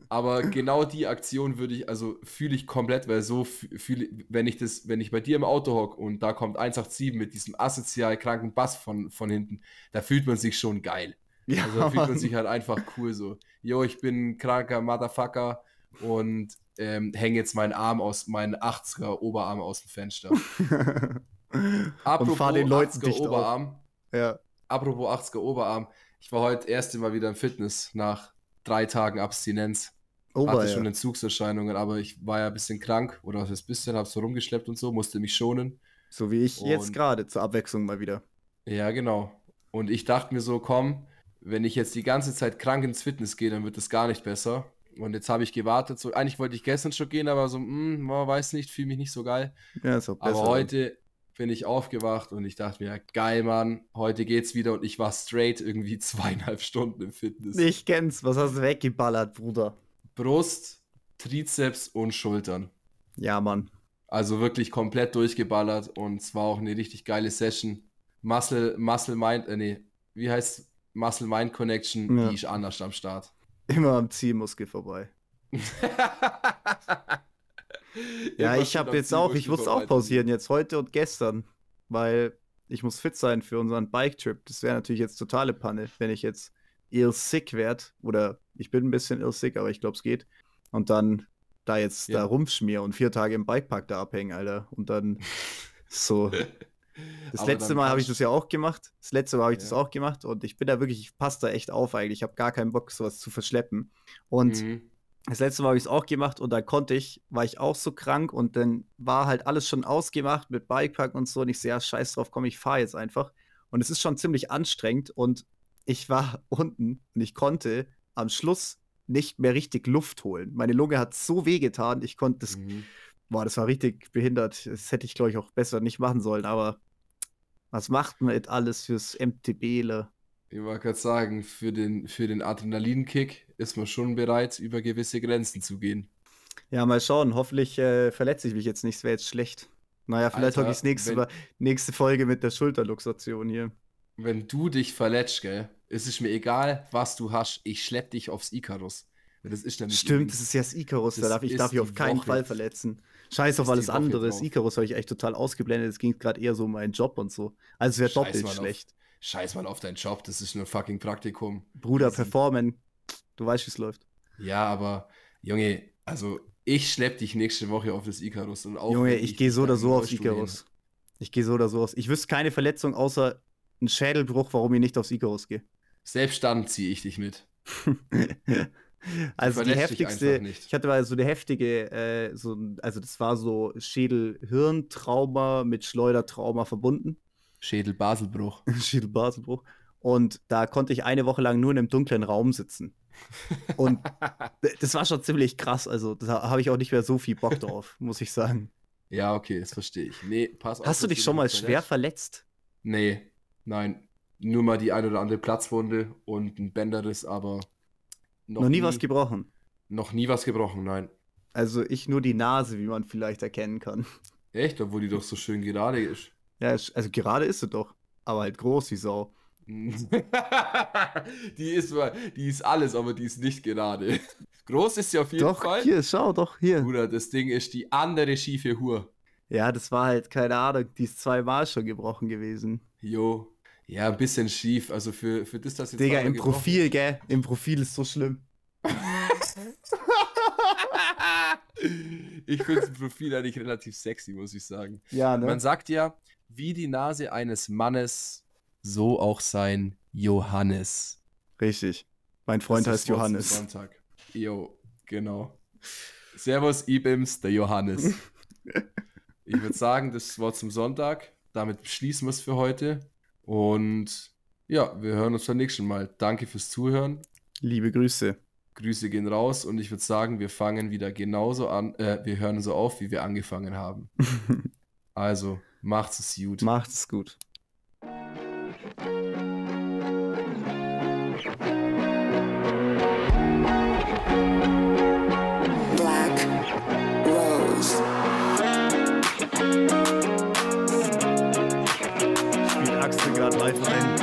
Aber genau die Aktion würde ich, also fühle ich komplett, weil so fühle wenn ich das, wenn ich bei dir im Auto hocke und da kommt 187 mit diesem asozial kranken Bass von, von hinten, da fühlt man sich schon geil. Ja, Also da fühlt man sich halt einfach cool so. Jo, ich bin ein kranker Motherfucker und ähm, hänge jetzt meinen Arm aus, meinen 80er Oberarm aus dem Fenster. und fahr den Leuten 80er dicht auf. Oberarm. Ja. Apropos 80er Oberarm. Ich war heute erste Mal wieder im Fitness nach drei Tagen Abstinenz. Ober, hatte ja. schon Entzugserscheinungen, aber ich war ja ein bisschen krank oder was heißt bisschen, hab's so rumgeschleppt und so, musste mich schonen. So wie ich jetzt Und- gerade, zur Abwechslung mal wieder. Ja, genau. Und ich dachte mir so, komm, wenn ich jetzt die ganze Zeit krank ins Fitness gehe, dann wird es gar nicht besser. Und jetzt habe ich gewartet. So, eigentlich wollte ich gestern schon gehen, aber so, hm, man weiß nicht, fühle mich nicht so geil. Ja, ist auch besser. Aber heute bin ich aufgewacht und ich dachte mir, geil, Mann, heute geht's wieder und ich war straight irgendwie zweieinhalb Stunden im Fitness. Ich kenn's. Was hast du weggeballert, Bruder? Brust, Trizeps und Schultern. Ja, Mann. Also wirklich komplett durchgeballert und es war auch eine richtig geile Session. Muscle, Muscle Mind, äh, nee, wie heißt Muscle Mind Connection, Ja. die ist anders am Start. Immer am Zielmuskel vorbei. Ja, ich habe jetzt auch, ich muss auch pausieren, jetzt heute und gestern, weil ich muss fit sein für unseren Bike-Trip. Das wäre natürlich jetzt totale Panne, wenn ich jetzt ill sick werde. Oder ich bin ein bisschen ill sick, aber ich glaube, es geht. Und dann da jetzt Ja. da rumschmier und vier Tage im Bikepark da abhängen, Alter. Und dann so. Das Aber letzte Mal habe ich das ja auch gemacht. Das letzte Mal habe ich das Ja. auch gemacht und ich bin da wirklich, ich passe da echt auf eigentlich. Ich habe gar keinen Bock, sowas zu verschleppen. Und Mhm. das letzte Mal habe ich es auch gemacht und dann konnte ich, war ich auch so krank und dann war halt alles schon ausgemacht mit Bikepark und so und ich sehe, ja, scheiß drauf, komm, ich fahre jetzt einfach. Und es ist schon ziemlich anstrengend und ich war unten und ich konnte am Schluss nicht mehr richtig Luft holen. Meine Lunge hat so wehgetan, ich konnte das, Mhm. boah, das war richtig behindert. Das hätte ich, glaube ich, auch besser nicht machen sollen, aber was macht man jetzt alles fürs MTBler? Ich wollte gerade sagen, für den, für den Adrenalinkick ist man schon bereit, über gewisse Grenzen zu gehen. Ja, mal schauen. Hoffentlich äh, verletze ich mich jetzt nicht. Das wäre jetzt schlecht. Naja, vielleicht hocke ich nächste, wenn- Mal- nächste Folge mit der Schulterluxation hier. Wenn du dich verletzt, gell, es ist mir egal, was du hast, ich schlepp dich aufs Icarus. Das ist nämlich Stimmt, das ist ja das Icarus. Da das darf ich darf ich auf keinen Woche. Fall verletzen. Scheiß auf alles andere. Das. Icarus habe ich echt total ausgeblendet. Es ging gerade eher so um meinen Job und so. Also es wäre doppelt mal auf- schlecht. Scheiß mal auf deinen Job, das ist nur fucking Praktikum. Bruder, performen. Du weißt, wie es läuft. Ja, aber Junge, also ich schlepp dich nächste Woche auf das Icarus und auch Junge, wenn ich gehe so oder so aufs Icarus. Ich gehe so oder so aufs. Ich wüsste keine Verletzung außer ein Schädelbruch, warum ich nicht aufs Icarus gehe. hin- Selbst dann ziehe ich dich mit. also die heftigste, ich hatte mal so eine heftige, äh, so, also das war so Schädel-Hirntrauma mit Schleudertrauma verbunden. Schädel-Baselbruch. Schädel-Basenbruch. Und da konnte ich eine Woche lang nur in einem dunklen Raum sitzen. Und das war schon ziemlich krass. Also da habe ich auch nicht mehr so viel Bock drauf, muss ich sagen. Ja, okay, das verstehe ich. Nee, pass auf. Hast du dich schon mal schwer verletzt. verletzt? Nee, nein. Nur mal die ein oder andere Platzwunde und ein Bänderriss, aber Noch, nie was gebrochen. Noch nie was gebrochen, nein. Also ich nur die Nase, wie man vielleicht erkennen kann. Echt, obwohl die doch so schön gerade ist. Ja, also gerade ist sie doch. Aber halt groß wie Sau. die ist mal, die ist alles, aber die ist nicht gerade. Groß ist sie auf jeden Doch, Fall. hier, schau, doch, hier. Bruder, das Ding ist die andere schiefe Hure. Ja, das war halt, keine Ahnung, die ist zweimal schon gebrochen gewesen. Jo. Ja, ein bisschen schief. Also für, für das, dass jetzt Digga, im gebrochen Profil, gell? Im Profil ist so schlimm. ich finde das Profil eigentlich relativ sexy, muss ich sagen. Ja, ne? Man sagt ja, wie die Nase eines Mannes, so auch sein Johannes. Richtig. Mein Freund Das heißt Johannes. Sonntag. Jo, genau. Servus, Ibims, der Johannes. ich würde sagen, das Wort zum Sonntag. Damit schließen wir es für heute. Und ja, wir hören uns beim nächsten Mal. Danke fürs Zuhören. Liebe Grüße. Grüße gehen raus und ich würde sagen, wir fangen wieder genauso an, äh, wir hören so auf, wie wir angefangen haben. Also, macht's es gut. Macht's gut. lifeline.